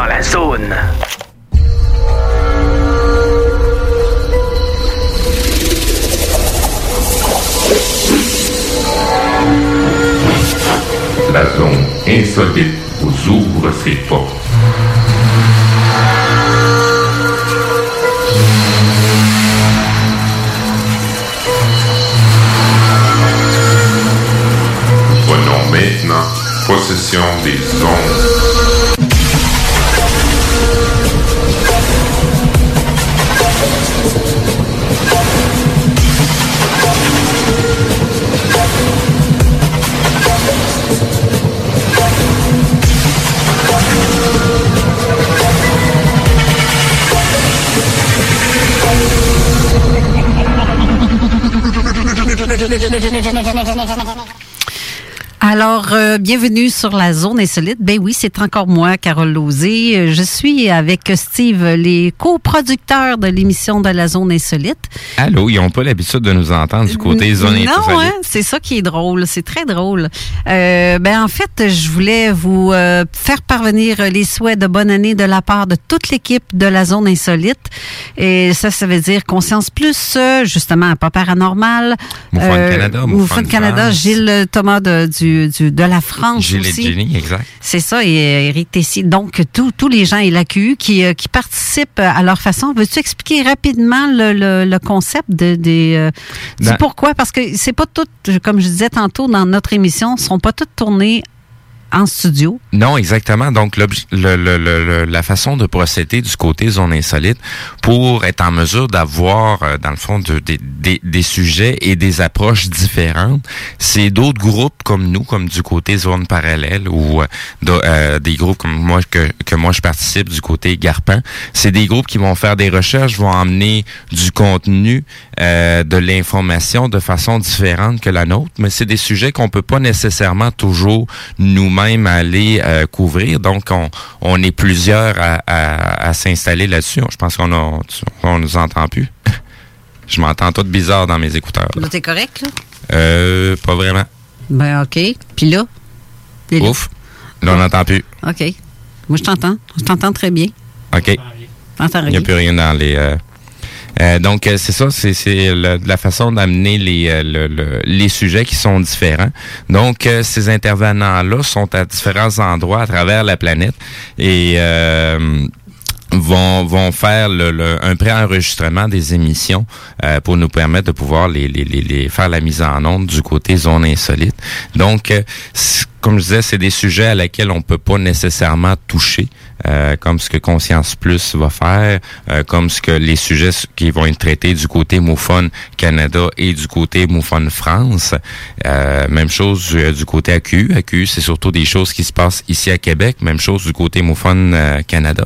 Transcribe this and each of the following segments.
Dans la zone. La zone insolite vous ouvre ses portes. Prenons maintenant possession des ondes. フフフフフフ。Alors, euh, bienvenue sur la zone insolite. Ben oui, c'est encore moi, Carole Lauzé. Euh, Je suis avec Steve, les coproducteurs de l'émission de la zone insolite. Allô, ils n'ont pas l'habitude de nous entendre du côté zone Non, insolite. hein, c'est ça qui est drôle. C'est très drôle. Euh, ben en fait, je voulais vous euh, faire parvenir les souhaits de bonne année de la part de toute l'équipe de la zone insolite. Et ça, ça veut dire Conscience Plus, euh, justement, pas paranormal. Moufone Canada, Moufone Moufone Canada. Gilles Thomas de, du, du- de la France aussi. Exact. C'est ça, et euh, Eric Tessier. Donc, tous les gens et la QU qui, euh, qui participent à leur façon. Veux-tu expliquer rapidement le, le, le concept de, des... Euh, du Dans- pourquoi? Parce que c'est pas tout, comme je disais tantôt dans notre émission, sont pas toutes tournées Non, exactement. Donc, le, le- le- la façon de procéder du côté zone insolite pour être en mesure d'avoir, euh, dans le fond, de- des- sujets et des approches différentes, c'est d'autres groupes comme nous, comme du côté zone parallèle ou euh, euh, des groupes comme moi que, que moi je participe du côté Garpin. C'est des groupes qui vont faire des recherches, vont emmener du contenu, euh, de l'information de façon différente que la nôtre, mais c'est des sujets qu'on peut pas nécessairement toujours nous-mêmes aller euh, couvrir. Donc, on, on est plusieurs à, à- à s'installer là-dessus. Je pense qu'on a, on nous entend plus. Je m'entends tout bizarre dans mes écouteurs. Là, t'es correct, là? Euh, pas vraiment. Ben, OK. Puis là? Ouf. Là, on n'entend plus. OK. Moi, je t'entends. Je t'entends très bien. OK. Il n'y a plus rien dans les. euh, euh, donc, euh, c'est ça, c'est c'est la façon d'amener les, euh, le- le- les sujets qui sont différents. Donc, euh, ces intervenants-là sont à différents endroits à travers la planète et euh, vont, vont faire le, le- un pré-enregistrement des émissions euh, pour nous permettre de pouvoir les, les, les, les faire la mise en onde du côté zone insolite. Donc, euh, comme je disais, c'est des sujets à laquelle on peut pas nécessairement toucher, euh, comme ce que Conscience Plus va faire, euh, comme ce que les sujets qui vont être traités du côté Moufone Canada et du côté Moufone France. Euh, même chose du, du côté AQ. AQ, c'est surtout des choses qui se passent ici à Québec. Même chose du côté Moufone euh, Canada.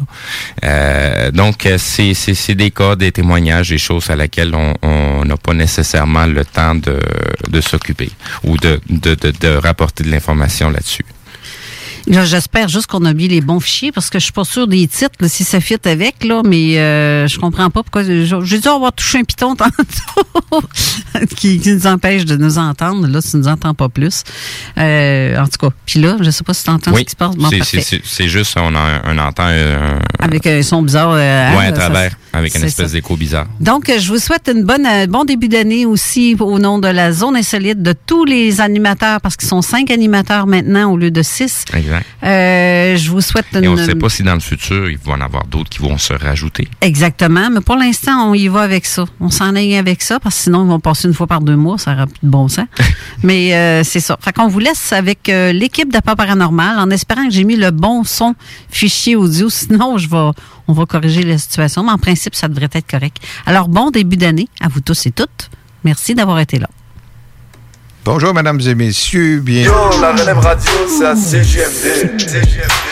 Euh, donc, euh, c'est c'est- des cas, des témoignages, des choses à laquelle on- on n'a pas nécessairement le temps de, de s'occuper ou de, de, de, de rapporter de l'information là-dessus. Là, j'espère juste qu'on a mis les bons fichiers parce que je suis pas sûre des titres, là, si ça fit avec, là, mais euh, je comprends pas pourquoi. J'ai dû avoir touché un piton tantôt qui, qui nous empêche de nous entendre. Là, tu nous entends pas plus. Euh, en tout cas, puis là, je sais pas si tu entends ce qui se passe. Bon, c'est- juste, on, a, on entend un, Avec un son bizarre. Euh, ouais, à travers, avec une espèce d'écho bizarre. Donc, je vous souhaite une bonne, un bon début d'année aussi au nom de la zone insolite de tous les animateurs, parce qu'ils sont cinq animateurs maintenant au lieu de six. Exact. Euh, je vous souhaite une... Et on ne sait pas si dans le futur, il va en avoir d'autres qui vont se rajouter. Exactement. Mais pour l'instant, on y va avec ça. On s'en avec ça, parce que sinon, ils vont passer une fois par deux mois. Ça aura plus de bon sens. Mais euh, c'est ça. Fait qu'on vous laisse avec euh, l'équipe d'Apport Paranormal en espérant que j'ai mis le bon son fichier audio. Sinon, je vais, on va corriger la situation. Mais en principe, ça devrait être correct. Alors, bon début d'année à vous tous et toutes. Merci d'avoir été là. Bonjour, mesdames et messieurs. Bien. Yo, la relève radio, c'est à. CGMD.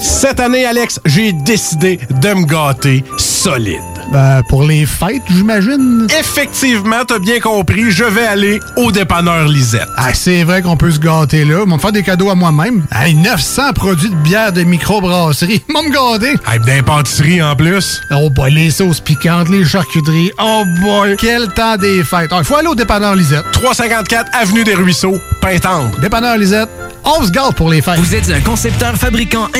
Cette année, Alex, j'ai décidé de me gâter solide. Ben, pour les fêtes, j'imagine. Effectivement, t'as bien compris, je vais aller au dépanneur Lisette. Ah, c'est vrai qu'on peut se gâter là. Ils vont me faire des cadeaux à moi-même. Hey, 900 produits de bière de microbrasserie. Ils vont me gâter. Hey, d'impantisserie en plus. Oh boy, les sauces piquantes, les charcuteries. Oh boy, quel temps des fêtes. Il faut aller au dépanneur Lisette. 354 Avenue des Ruisseaux, Pintendre. Dépanneur Lisette, on se gâte pour les fêtes. Vous êtes un concepteur, fabricant,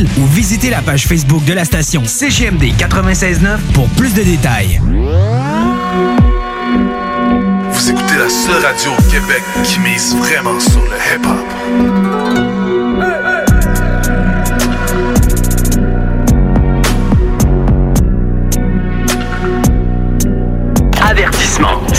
ou visitez la page Facebook de la station CGMD 969 pour plus de détails. Vous écoutez la seule radio au Québec qui mise vraiment sur le hip-hop.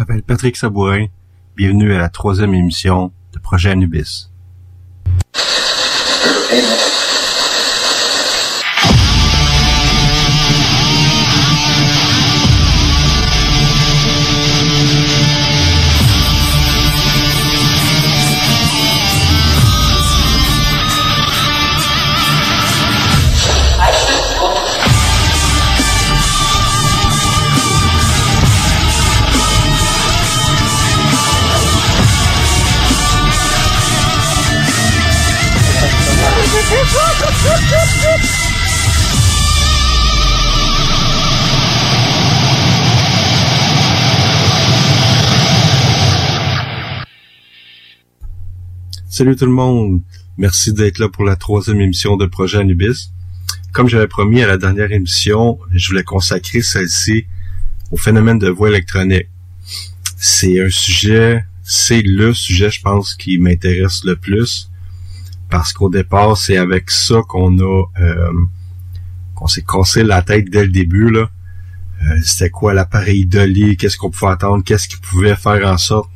M'appelle Patrick Sabourin. Bienvenue à la troisième émission de Projet Anubis. Salut tout le monde. Merci d'être là pour la troisième émission de Projet Anubis. comme j'avais promis à la dernière émission, je voulais consacrer celle-ci au phénomène de voix électronique. C'est un sujet, c'est le sujet, je pense, qui m'intéresse le plus parce qu'au départ, c'est avec ça qu'on a euh, qu'on s'est cassé la tête dès le début là. Euh, c'était quoi l'appareil Dolly, qu'est-ce qu'on pouvait attendre, qu'est-ce qui pouvait faire en sorte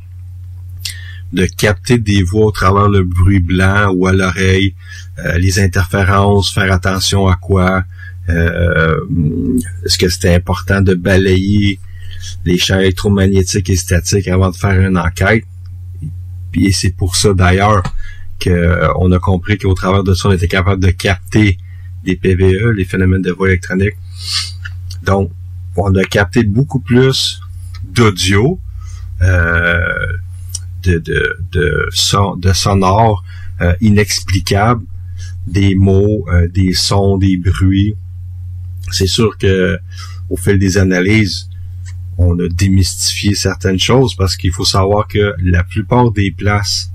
de capter des voix au travers le bruit blanc ou à l'oreille, euh, les interférences, faire attention à quoi, euh, est-ce que c'était important de balayer les champs électromagnétiques et statiques avant de faire une enquête. Puis c'est pour ça d'ailleurs qu'on a compris qu'au travers de ça, on était capable de capter des PVE, les phénomènes de voix électronique. Donc, on a capté beaucoup plus d'audio, euh, de, de, de, euh, inexplicables, des mots, euh, des sons, des bruits. C'est sûr que au fil des analyses, on a démystifié certaines choses parce qu'il faut savoir que la plupart des places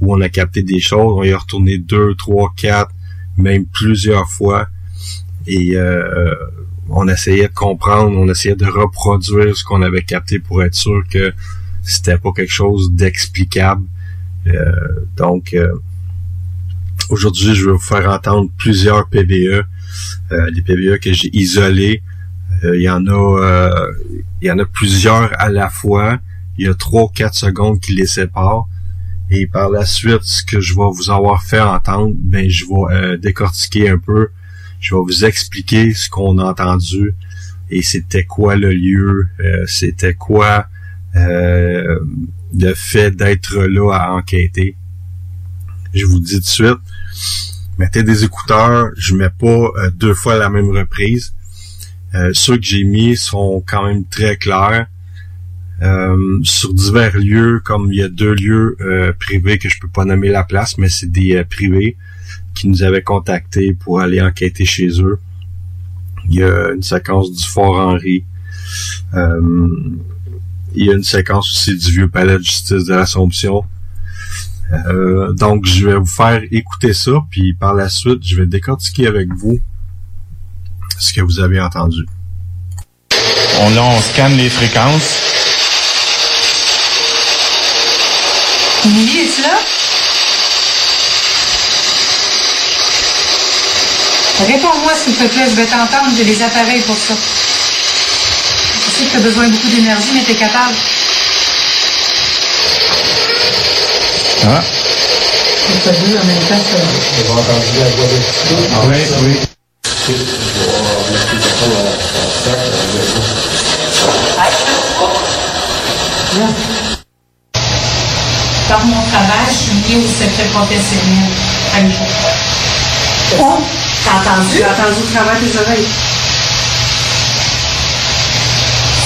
où on a capté des choses, on y a retourné deux, trois, quatre, même plusieurs fois. Et euh, on essayait de comprendre, on essayait de reproduire ce qu'on avait capté pour être sûr que c'était pas quelque chose d'explicable. Euh, donc euh, aujourd'hui, je vais vous faire entendre plusieurs PVE, euh, les PVE que j'ai isolés. Euh, il y en a, il y en a plusieurs à la fois. Il y a trois ou quatre secondes qui les séparent. Et par la suite, ce que je vais vous avoir fait entendre, ben je vais décortiquer un peu. Je vais vous expliquer ce qu'on a entendu et c'était quoi le lieu, c'était quoi euh, le fait d'être là à enquêter. Je vous dis tout de suite, mettez des écouteurs, je mets pas euh, deux fois la même reprise. Euh, ceux que j'ai mis sont quand même très clairs. sur divers lieux, comme il y a deux lieux privés que je peux pas nommer la place, mais c'est des privés qui nous avaient contactés pour aller enquêter chez eux. Il y a une séquence du Fort Henri. Il y a une séquence aussi du vieux palais de justice de l'Assomption. Euh, donc, je vais vous faire écouter ça, puis par la suite, je vais décortiquer avec vous ce que vous avez entendu. On, là, on scanne les fréquences. Émilie, es-tu là? Réponds-moi, s'il te plaît, je vais t'entendre, j'ai les appareils pour ça. Je sais que tu as besoin de beaucoup d'énergie, mais tu es capable. Ah. C'est pas deux en même temps, ça. J'ai entendu la voix de Oui, oui. Par mon travail, je suis liée au secret professionnel. Oh, t'as entendu? J'ai entendu au travers tes oreilles.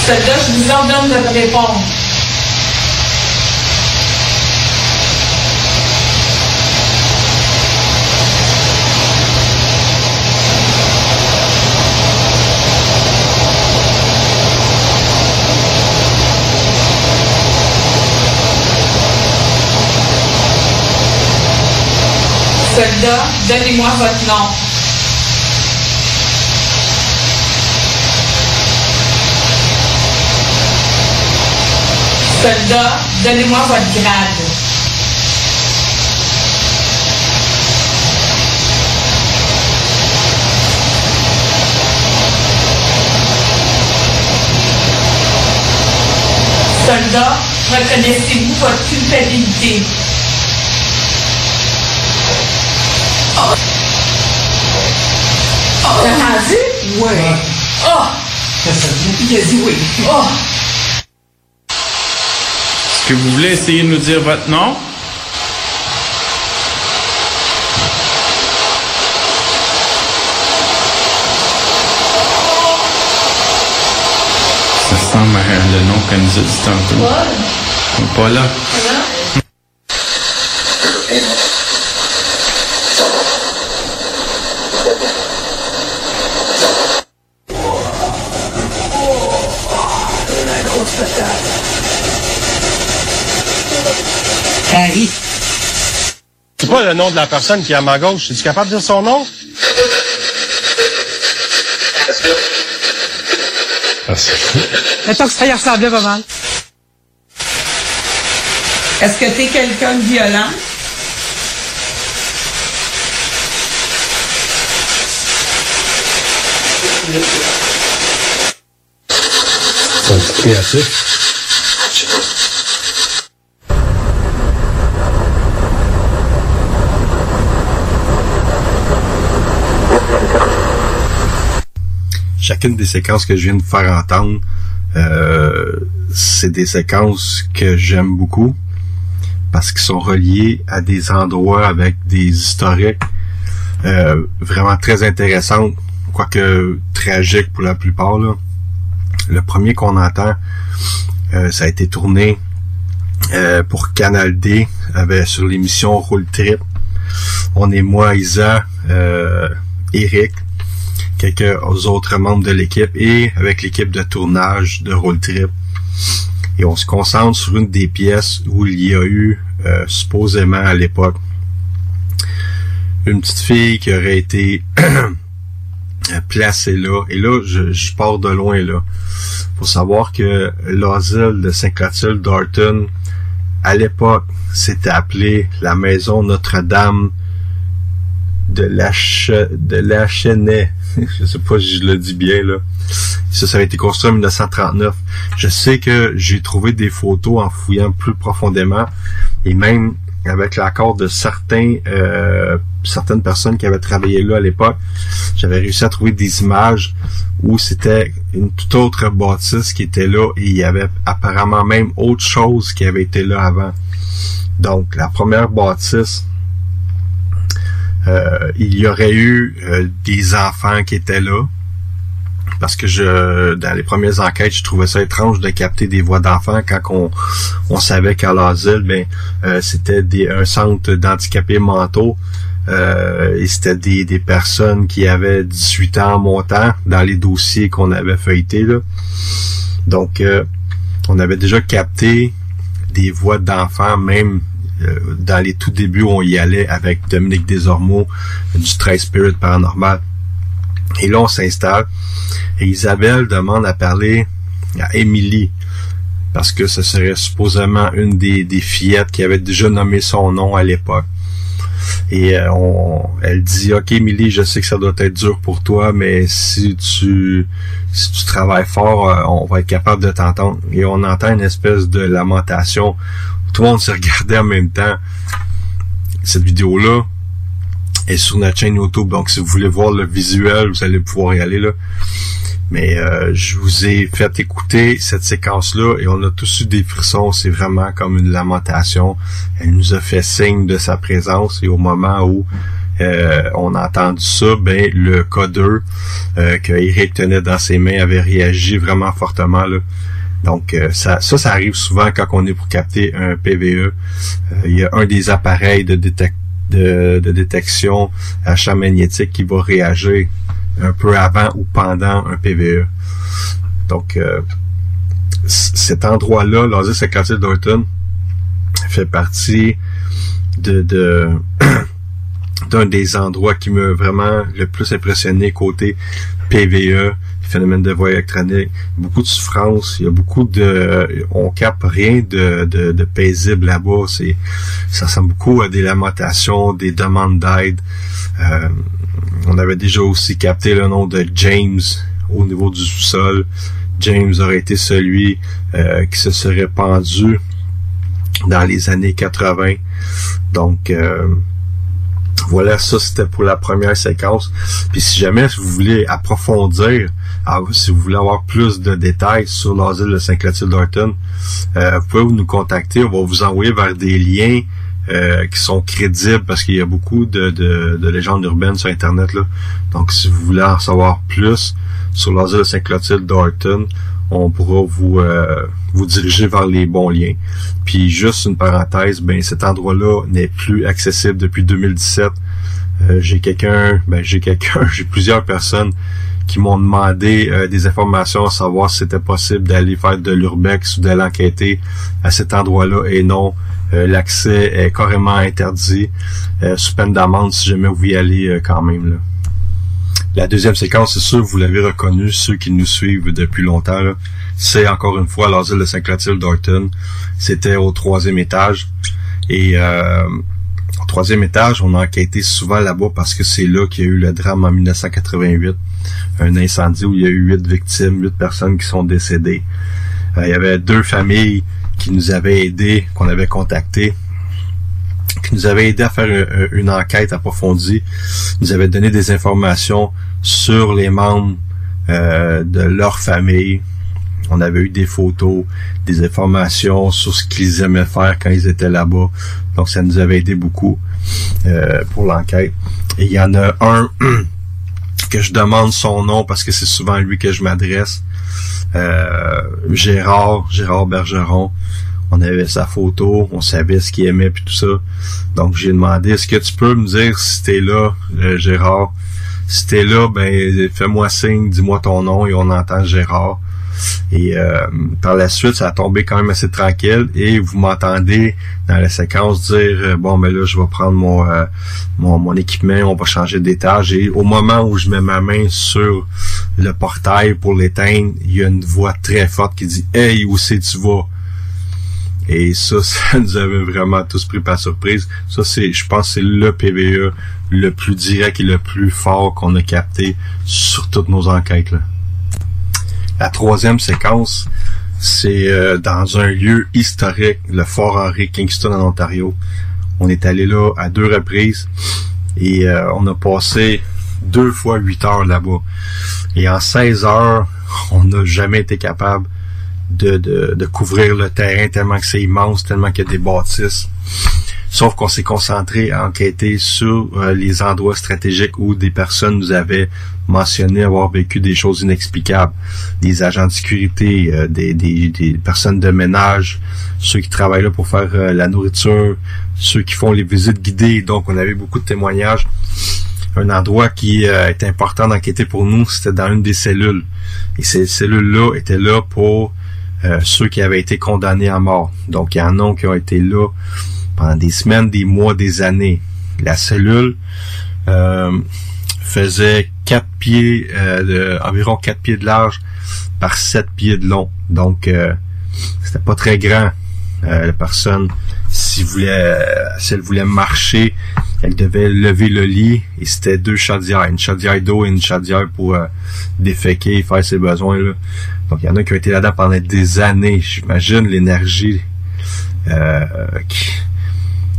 Celle-là, je vous ordonne de répondre. Soldat, donnez-moi votre nom. Soldat, donnez-moi votre grade. Soldat, reconnaissez-vous votre culpabilité? Oh. T'as entendu? Oui. Oh! Il a dit oui. Oh! Est-ce que vous voulez essayer de nous dire votre nom? Ça ressemble à le nom qu'elle nous a dit tantôt. Paul. Pas nom de la personne qui est à ma gauche. Es-tu capable de dire son nom? Parce que... Mettons que ça y ressemblait pas mal. Est-ce que t'es quelqu'un de violent? C'est un petit créatif. Chacune des séquences que je viens de faire entendre, euh, c'est des séquences que j'aime beaucoup parce qu'ils sont reliés à des endroits avec des historiques euh, vraiment très intéressantes, quoique tragiques pour la plupart. Là. Le premier qu'on entend, euh, ça a été tourné euh, pour Canal D avec, sur l'émission Roll Trip. On est moi, Isa, euh, Eric, quelques autres membres de l'équipe et avec l'équipe de tournage de Roll Trip. Et on se concentre sur une des pièces où il y a eu, euh, supposément à l'époque, une petite fille qui aurait été placée là. Et là, je, je pars de loin là. Faut savoir que l'asile de Saint-Clotilde d'Orton, à l'époque, c'était appelé la maison Notre-Dame de la de je sais pas si je le dis bien là. Ça, ça a été construit en 1939. Je sais que j'ai trouvé des photos en fouillant plus profondément et même avec l'accord de certains euh, certaines personnes qui avaient travaillé là à l'époque, j'avais réussi à trouver des images où c'était une toute autre bâtisse qui était là et il y avait apparemment même autre chose qui avait été là avant. Donc la première bâtisse euh, il y aurait eu euh, des enfants qui étaient là. Parce que je, dans les premières enquêtes, je trouvais ça étrange de capter des voix d'enfants quand on, on savait qu'à l'asile, ben, euh, c'était des, un centre d'handicapés mentaux. et c'était des, des personnes qui avaient 18 ans en montant dans les dossiers qu'on avait feuilletés. Là. Donc, on avait déjà capté des voix d'enfants, même dans les tout débuts on y allait avec Dominique Desormeaux du Trace Spirit Paranormal. Et là, on s'installe et Isabelle demande à parler à Émilie parce que ce serait supposément une des, fillettes qui avait déjà nommé son nom à l'époque. Et euh, elle dit, OK, Émilie, je sais que ça doit être dur pour toi, mais si tu, si tu travailles fort, euh, on va être capable de t'entendre. Et on entend une espèce de lamentation tout le monde se regardait en même temps. Cette vidéo-là est sur notre chaîne YouTube, donc si vous voulez voir le visuel, vous allez pouvoir y aller là. Mais euh, je vous ai fait écouter cette séquence-là et on a tous eu des frissons. C'est vraiment comme une lamentation. Elle nous a fait signe de sa présence et au moment où euh, on a entendu ça, ben le codeur euh, que Eric tenait dans ses mains avait réagi vraiment fortement là. Donc euh, ça, ça, ça arrive souvent quand on est pour capter un PVE. il y a un des appareils de, de, de détection à champ magnétique qui va réagir un peu avant ou pendant un PVE. Donc euh, cet endroit-là, l'Asie Saint-Clotilde d'Orton, fait partie de d'un des endroits qui m'a vraiment le plus impressionné côté PVE, phénomène de voie électronique, beaucoup de souffrance, il y a beaucoup de, on capte rien de, de, de paisible là-bas, c'est, ça ressemble beaucoup à des lamentations, des demandes d'aide. Euh, on avait déjà aussi capté le nom de James au niveau du sous-sol. James aurait été celui euh, qui se serait pendu dans les années 80. Donc, euh, voilà, ça c'était pour la première séquence. Puis si jamais vous voulez approfondir, si vous voulez avoir plus de détails sur l'asile de Saint-Clotilde d'Orton, euh, vous pouvez nous contacter. On va vous envoyer vers des liens euh, qui sont crédibles parce qu'il y a beaucoup de, de, de, légendes urbaines sur Internet. Là. Donc si vous voulez en savoir plus sur l'asile de Saint-Clotilde d'Orton, on pourra vous euh, vous diriger vers les bons liens. Puis juste une parenthèse, ben cet endroit-là n'est plus accessible depuis 2017. Euh, j'ai quelqu'un, ben j'ai quelqu'un, j'ai plusieurs personnes qui m'ont demandé euh, des informations à savoir si c'était possible d'aller faire de l'urbex ou d'aller enquêter à cet endroit-là et non, l'accès est carrément interdit sous peine d'amende si jamais vous y allez quand même là. La deuxième séquence, c'est sûr, vous l'avez reconnu, ceux qui nous suivent depuis longtemps, c'est encore une fois l'asile de Saint-Clotilde d'Orton. C'était au troisième étage. Et euh, au troisième étage, on a enquêté souvent là-bas parce que c'est là qu'il y a eu le drame en 1988. Un incendie où il y a eu huit victimes, huit personnes qui sont décédées. Euh, il y avait deux familles qui nous avaient aidés, qu'on avait contactés, qui nous avaient aidé à faire une, enquête approfondie, nous avaient donné des informations sur les membres euh, de leur famille. On avait eu des photos, des informations sur ce qu'ils aimaient faire quand ils étaient là-bas. Donc ça nous avait aidé beaucoup euh, pour l'enquête. Et il y en a un que je demande son nom parce que c'est souvent lui que je m'adresse. Euh, Gérard, Gérard Bergeron. On avait sa photo, on savait ce qu'il aimait puis tout ça. Donc j'ai demandé est-ce que tu peux me dire si t'es là, euh, Gérard? Si t'es là, ben fais-moi signe, dis-moi ton nom et on entend Gérard. Et euh, par la suite, ça a tombé quand même assez tranquille et vous m'entendez dans la séquence dire euh, bon mais là je vais prendre mon, euh, mon mon équipement, on va changer d'étage et au moment où je mets ma main sur le portail pour l'éteindre, il y a une voix très forte qui dit Hey, où c'est tu vas? Et ça, ça nous avait vraiment tous pris par surprise. Ça, c'est, je pense, c'est le PVE le plus direct et le plus fort qu'on a capté sur toutes nos enquêtes. Là. La troisième séquence, c'est euh, dans un lieu historique, le Fort Henry, Kingston, en Ontario. On est allé là à deux reprises et euh, on a passé deux fois huit heures là-bas. Et en 16 heures, on n'a jamais été capable de, de, de, couvrir le terrain tellement que c'est immense, tellement qu'il y a des bâtisses. Sauf qu'on s'est concentré à enquêter sur euh, les endroits stratégiques où des personnes nous avaient mentionné avoir vécu des choses inexplicables. Des agents de sécurité, euh, des, des, des, personnes de ménage, ceux qui travaillent là pour faire euh, la nourriture, ceux qui font les visites guidées. Donc, on avait beaucoup de témoignages. Un endroit qui est important d'enquêter pour nous, c'était dans une des cellules. Et ces cellules-là étaient là pour ceux qui avaient été condamnés à mort. Donc, il y en a qui ont été là pendant des semaines, des mois, des années. La cellule euh, faisait 4 pieds, euh, de, environ 4 pieds de large par 7 pieds de long. Donc, euh, c'était pas très grand. la personne, si, voulait, si elle voulait marcher, elle devait lever le lit et c'était deux chaudières, une chaudière d'eau et une chaudière pour déféquer et faire ses besoins. Là. Donc, il y en a qui ont été là-dedans pendant des années. J'imagine l'énergie qui,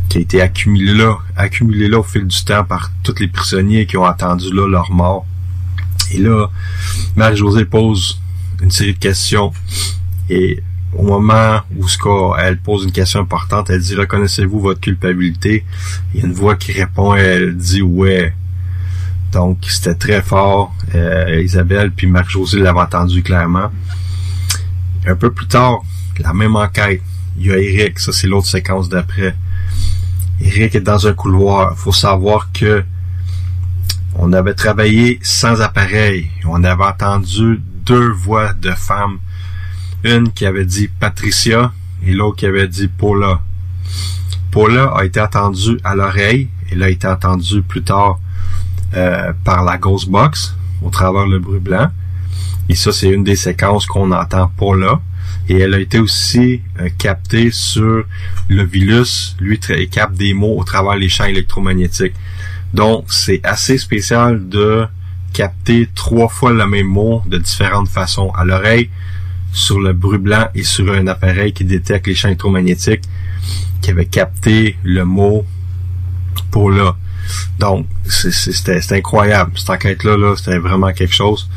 qui a été accumulé là, accumulé là au fil du temps par tous les prisonniers qui ont attendu là leur mort. Et là, Marie-Josée pose une série de questions et au moment où elle pose une question importante, elle dit reconnaissez-vous votre culpabilité Il y a une voix qui répond, elle dit ouais. Donc c'était très fort. Euh, Isabelle puis Marie-Josée l'avaient entendu clairement. Un peu plus tard, la même enquête, il y a Eric, ça c'est l'autre séquence d'après. Eric est dans un couloir. Il faut savoir que on avait travaillé sans appareil. On avait entendu deux voix de femmes. Une qui avait dit Patricia et l'autre qui avait dit Paula. Paula a été entendue à l'oreille. Elle a été entendue plus tard euh, par la Ghost Box au travers le bruit blanc. Et ça, c'est une des séquences qu'on entend Paula et elle a été aussi euh, captée sur le virus, lui il capte des mots au travers les champs électromagnétiques. Donc c'est assez spécial de capter trois fois le même mot de différentes façons à l'oreille, sur le bruit blanc et sur un appareil qui détecte les champs électromagnétiques qui avait capté le mot pour là. Donc, c'était incroyable. Cette enquête-là, -là, c'était vraiment quelque chose.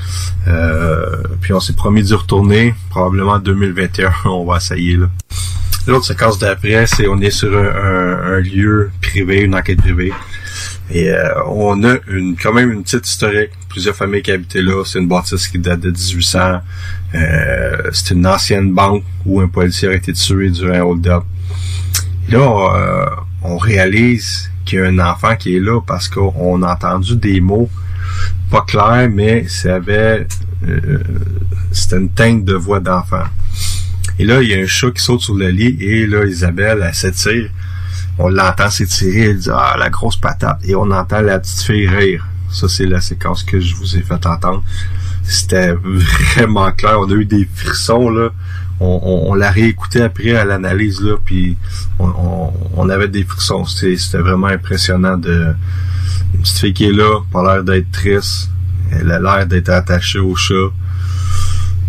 Euh, puis on s'est promis d'y retourner. Probablement en 2021, on va essayer. là. L'autre séquence d'après, c'est on est sur un, lieu privé, une enquête privée. Et euh, on a une quand même une petite historique. Plusieurs familles qui habitaient là. C'est une bâtisse qui date de 1800. Euh, c'est une ancienne banque où un policier a été tué durant un hold-up. Là, euh, on réalise qu'il y a un enfant qui est là parce qu'on a entendu des mots pas clairs, mais avait euh, c'était une teinte de voix d'enfant. Et là, il y a un chat qui saute sur le lit et là, Isabelle, elle s'étire. On l'entend s'étirer, elle dit Ah, la grosse patate. Et on entend la petite fille rire. Ça, c'est la séquence que je vous ai fait entendre. C'était vraiment clair. On a eu des frissons, là. On, on, on l'a réécouté après à l'analyse, là, puis on, on, avait des frissons. C'était vraiment impressionnant de... Une petite fille qui est là, pas l'air d'être triste. Elle a l'air d'être attachée au chat.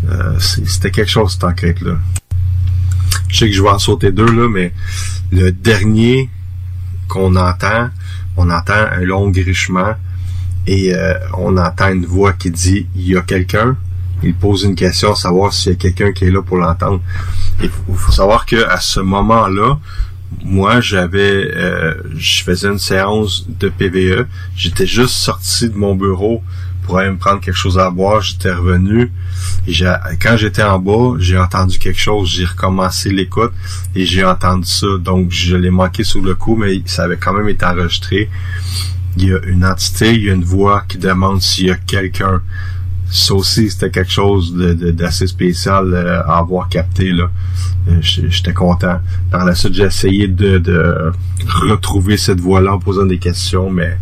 Euh, C'était quelque chose, cette enquête-là. Je sais que je vais en sauter deux, là, mais le dernier qu'on entend, on entend un long grichement et euh, on entend une voix qui dit il y a quelqu'un. Il pose une question, savoir s'il y a quelqu'un qui est là pour l'entendre. Il faut, savoir que à ce moment-là, moi, j'avais, euh, je faisais une séance de PVE. J'étais juste sorti de mon bureau pour aller me prendre quelque chose à boire. J'étais revenu. Et quand j'étais en bas, j'ai entendu quelque chose. J'ai recommencé l'écoute et j'ai entendu ça. Donc, je l'ai manqué sur le coup, mais ça avait quand même été enregistré. Il y a une entité, il y a une voix qui demande s'il y a quelqu'un. Ça aussi, c'était quelque chose de- de- d'assez spécial euh, à avoir capté. là. Euh, J'étais content. Par la suite, j'ai essayé de, de retrouver cette voix-là en posant des questions, mais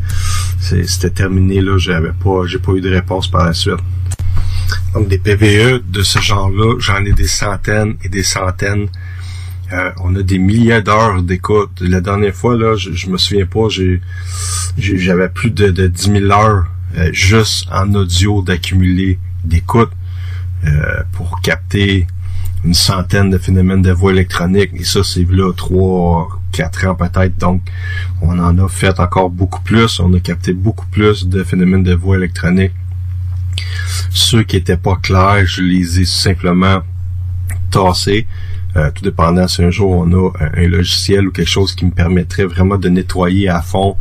c'était terminé. là. J'avais pas, j'ai pas eu de réponse par la suite. Donc des PVE de ce genre-là, j'en ai des centaines et des centaines. Euh, on a des milliers d'heures d'écoute. La dernière fois, là, je, je me souviens pas, j'ai- j'avais plus de, de 10 000 heures euh, juste en audio d'accumuler d'écoute euh, pour capter une centaine de phénomènes de voix électronique. Et ça, c'est là trois, quatre ans peut-être. Donc, on en a fait encore beaucoup plus. On a capté beaucoup plus de phénomènes de voix électronique. Ceux qui étaient pas clairs, je les ai simplement tassés. Euh, tout dépendant si un jour on a un, un logiciel ou quelque chose qui me permettrait vraiment de nettoyer à fond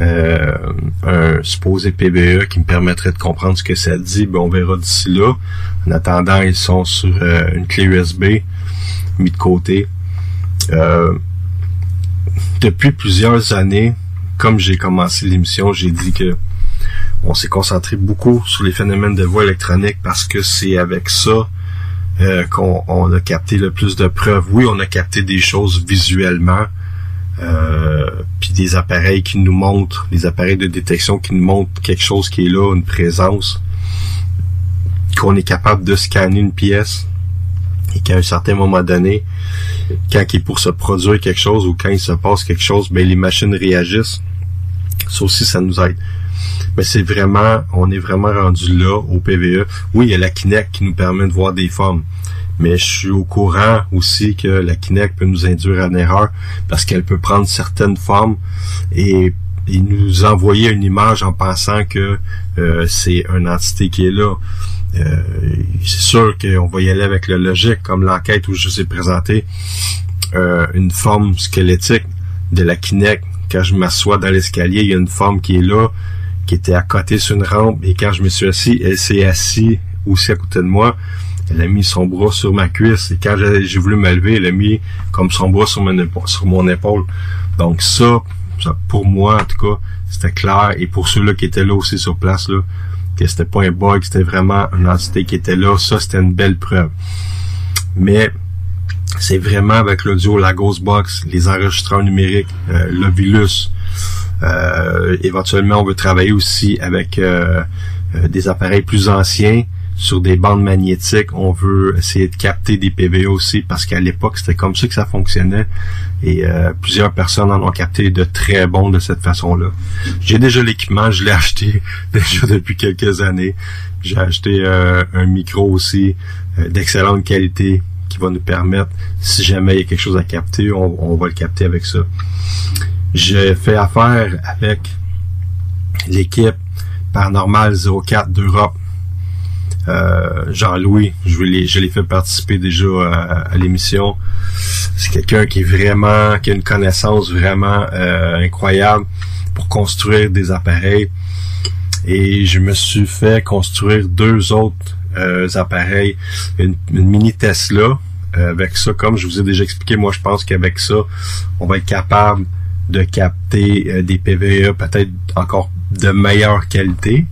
euh, un supposé PBE qui me permettrait de comprendre ce que ça dit, ben on verra d'ici là. En attendant, ils sont sur euh, une clé USB mis de côté. Euh, depuis plusieurs années, comme j'ai commencé l'émission, j'ai dit que on s'est concentré beaucoup sur les phénomènes de voix électronique parce que c'est avec ça euh, qu'on on a capté le plus de preuves. Oui, on a capté des choses visuellement, euh, puis des appareils qui nous montrent, des appareils de détection qui nous montrent quelque chose qui est là, une présence, qu'on est capable de scanner une pièce et qu'à un certain moment donné, quand il est pour se produire quelque chose ou quand il se passe quelque chose, ben les machines réagissent. Ça aussi, ça nous aide. Mais c'est vraiment, on est vraiment rendu là au PVE. Oui, il y a la Kinect qui nous permet de voir des formes. Mais je suis au courant aussi que la Kinect peut nous induire en erreur parce qu'elle peut prendre certaines formes et, et nous envoyer une image en pensant que euh, c'est une entité qui est là. Euh, c'est sûr qu'on va y aller avec le logique, comme l'enquête où je vous ai présenté euh, une forme squelettique de la Kinect. Quand je m'assois dans l'escalier, il y a une forme qui est là, qui était à côté sur une rampe, et quand je me suis assis, elle s'est assise aussi à côté de moi. Elle a mis son bras sur ma cuisse, et quand j'ai voulu me lever, elle a mis comme son bras sur mon épaule. Donc ça, ça, pour moi en tout cas, c'était clair, et pour ceux-là qui étaient là aussi sur place, là, que c'était pas un bug, c'était vraiment une entité qui était là, ça c'était une belle preuve. Mais c'est vraiment avec l'audio, la Ghostbox, les enregistreurs numériques, euh, l'Ovilus. Euh, éventuellement, on veut travailler aussi avec euh, euh, des appareils plus anciens sur des bandes magnétiques. On veut essayer de capter des PVE aussi parce qu'à l'époque, c'était comme ça que ça fonctionnait. Et euh, plusieurs personnes en ont capté de très bons de cette façon-là. J'ai déjà l'équipement, je l'ai acheté déjà depuis quelques années. J'ai acheté euh, un micro aussi d'excellente qualité qui va nous permettre, si jamais il y a quelque chose à capter, on, on va le capter avec ça. J'ai fait affaire avec l'équipe Paranormal 04 d'Europe. Euh, Jean-Louis, je l'ai, fait participer déjà à, à l'émission. C'est quelqu'un qui est vraiment, qui a une connaissance vraiment euh, incroyable pour construire des appareils. Et je me suis fait construire deux autres euh, appareils, une, une mini Tesla. Euh, avec ça, comme je vous ai déjà expliqué, moi je pense qu'avec ça, on va être capable de capter euh, des PVE peut-être encore de meilleure qualité.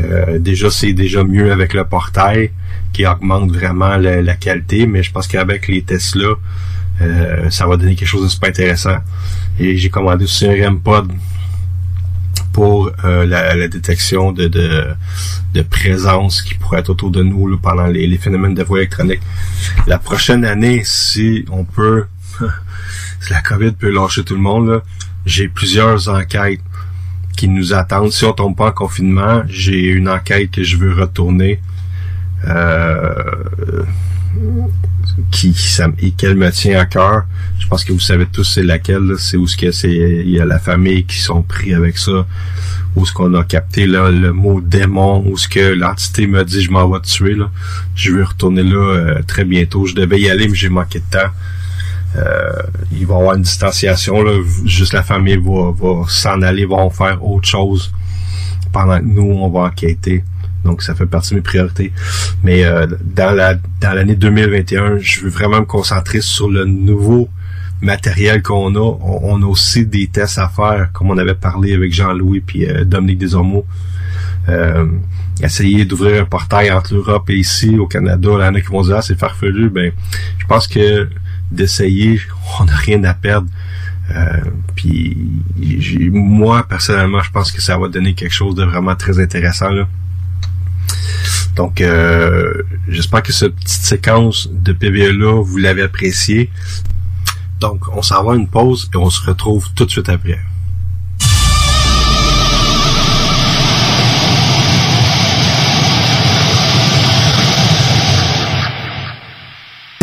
Euh, déjà, c'est déjà mieux avec le portail qui augmente vraiment la, la qualité, mais je pense qu'avec les Tesla, euh, ça va donner quelque chose de super intéressant. Et j'ai commandé aussi un REM pod pour euh, la, la, détection de, de, de, présence qui pourrait être autour de nous là, pendant les, les, phénomènes de voie électronique. La prochaine année, si on peut, la COVID peut lâcher tout le monde, j'ai plusieurs enquêtes qui nous attendent. Si on tombe pas en confinement, j'ai une enquête que je veux retourner. Euh, qui, ça, et qu'elle me tient à cœur. Je pense que vous savez tous c'est laquelle. C'est où ce que c'est il y a la famille qui sont pris avec ça. Où ce qu'on a capté là le mot démon. Où ce que l'entité me dit je m'en vais tuer là. Je vais retourner là euh, très bientôt. Je devais y aller mais j'ai manqué de temps. Il va y avoir une distanciation là. Juste la famille va, va s'en aller, vont faire autre chose pendant que nous on va enquêter. Donc ça fait partie de mes priorités. Mais euh, dans la dans l'année 2021, je veux vraiment me concentrer sur le nouveau matériel qu'on a. On, a aussi des tests à faire, comme on avait parlé avec Jean-Louis puis euh, Dominique Desormeaux. Euh, essayer d'ouvrir un portail entre l'Europe et ici au Canada. Là, il a qui vont dire ah, c'est farfelu. Ben, je pense que d'essayer, on n'a rien à perdre. Euh, puis moi personnellement, je pense que ça va donner quelque chose de vraiment très intéressant là. Donc, euh, j'espère que cette petite séquence de PVE-là, vous l'avez appréciée. Donc, on s'en va une pause et on se retrouve tout de suite après.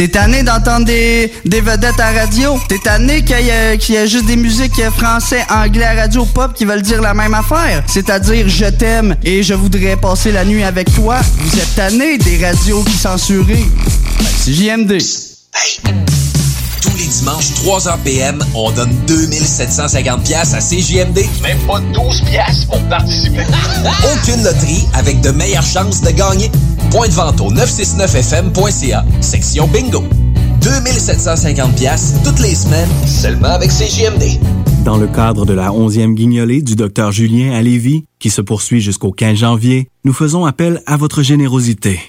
T'es tanné d'entendre des, des vedettes à radio? T'es tanné qu'il y, y, ait juste des musiques français, anglais radio pop qui veulent dire la même affaire? C'est-à-dire je t'aime et je voudrais passer la nuit avec toi. Vous êtes tanné des radios qui censurent. Ben, JMD. Tous les dimanches, 3h PM, on donne 2750 pièces à CJMD. Même pas 12 pièces pour participer. Aucune loterie avec de meilleures chances de gagner. Point de vente au 969fm.ca, section bingo. 2750 pièces toutes les semaines, seulement avec CJMD. Dans le cadre de la 11e guignolée du Dr Julien à Lévis, qui se poursuit jusqu'au 15 janvier, nous faisons appel à votre générosité.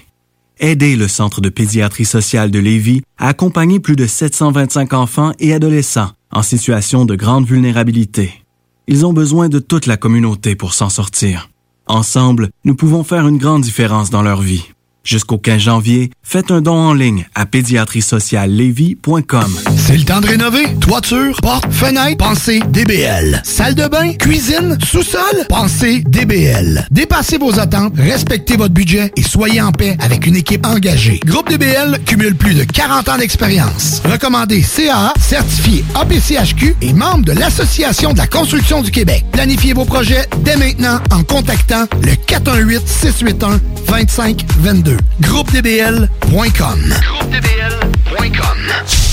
Aidez le Centre de pédiatrie sociale de Lévis à accompagner plus de 725 enfants et adolescents en situation de grande vulnérabilité. Ils ont besoin de toute la communauté pour s'en sortir. Ensemble, nous pouvons faire une grande différence dans leur vie. Jusqu'au 15 janvier, faites un don en ligne à pédiatriesociallevy.com. C'est le temps de rénover. Toiture, porte, fenêtre, pensez DBL. Salle de bain, cuisine, sous-sol, pensez DBL. Dépassez vos attentes, respectez votre budget et soyez en paix avec une équipe engagée. Groupe DBL cumule plus de 40 ans d'expérience. Recommandé CAA, certifié APCHQ et membre de l'Association de la construction du Québec. Planifiez vos projets dès maintenant en contactant le 418 681 2522 GroupeDBL.com. GroupeDBL.com.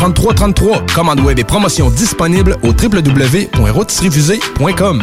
3333. Commande web et promotion disponible au www.routisrefusé.com.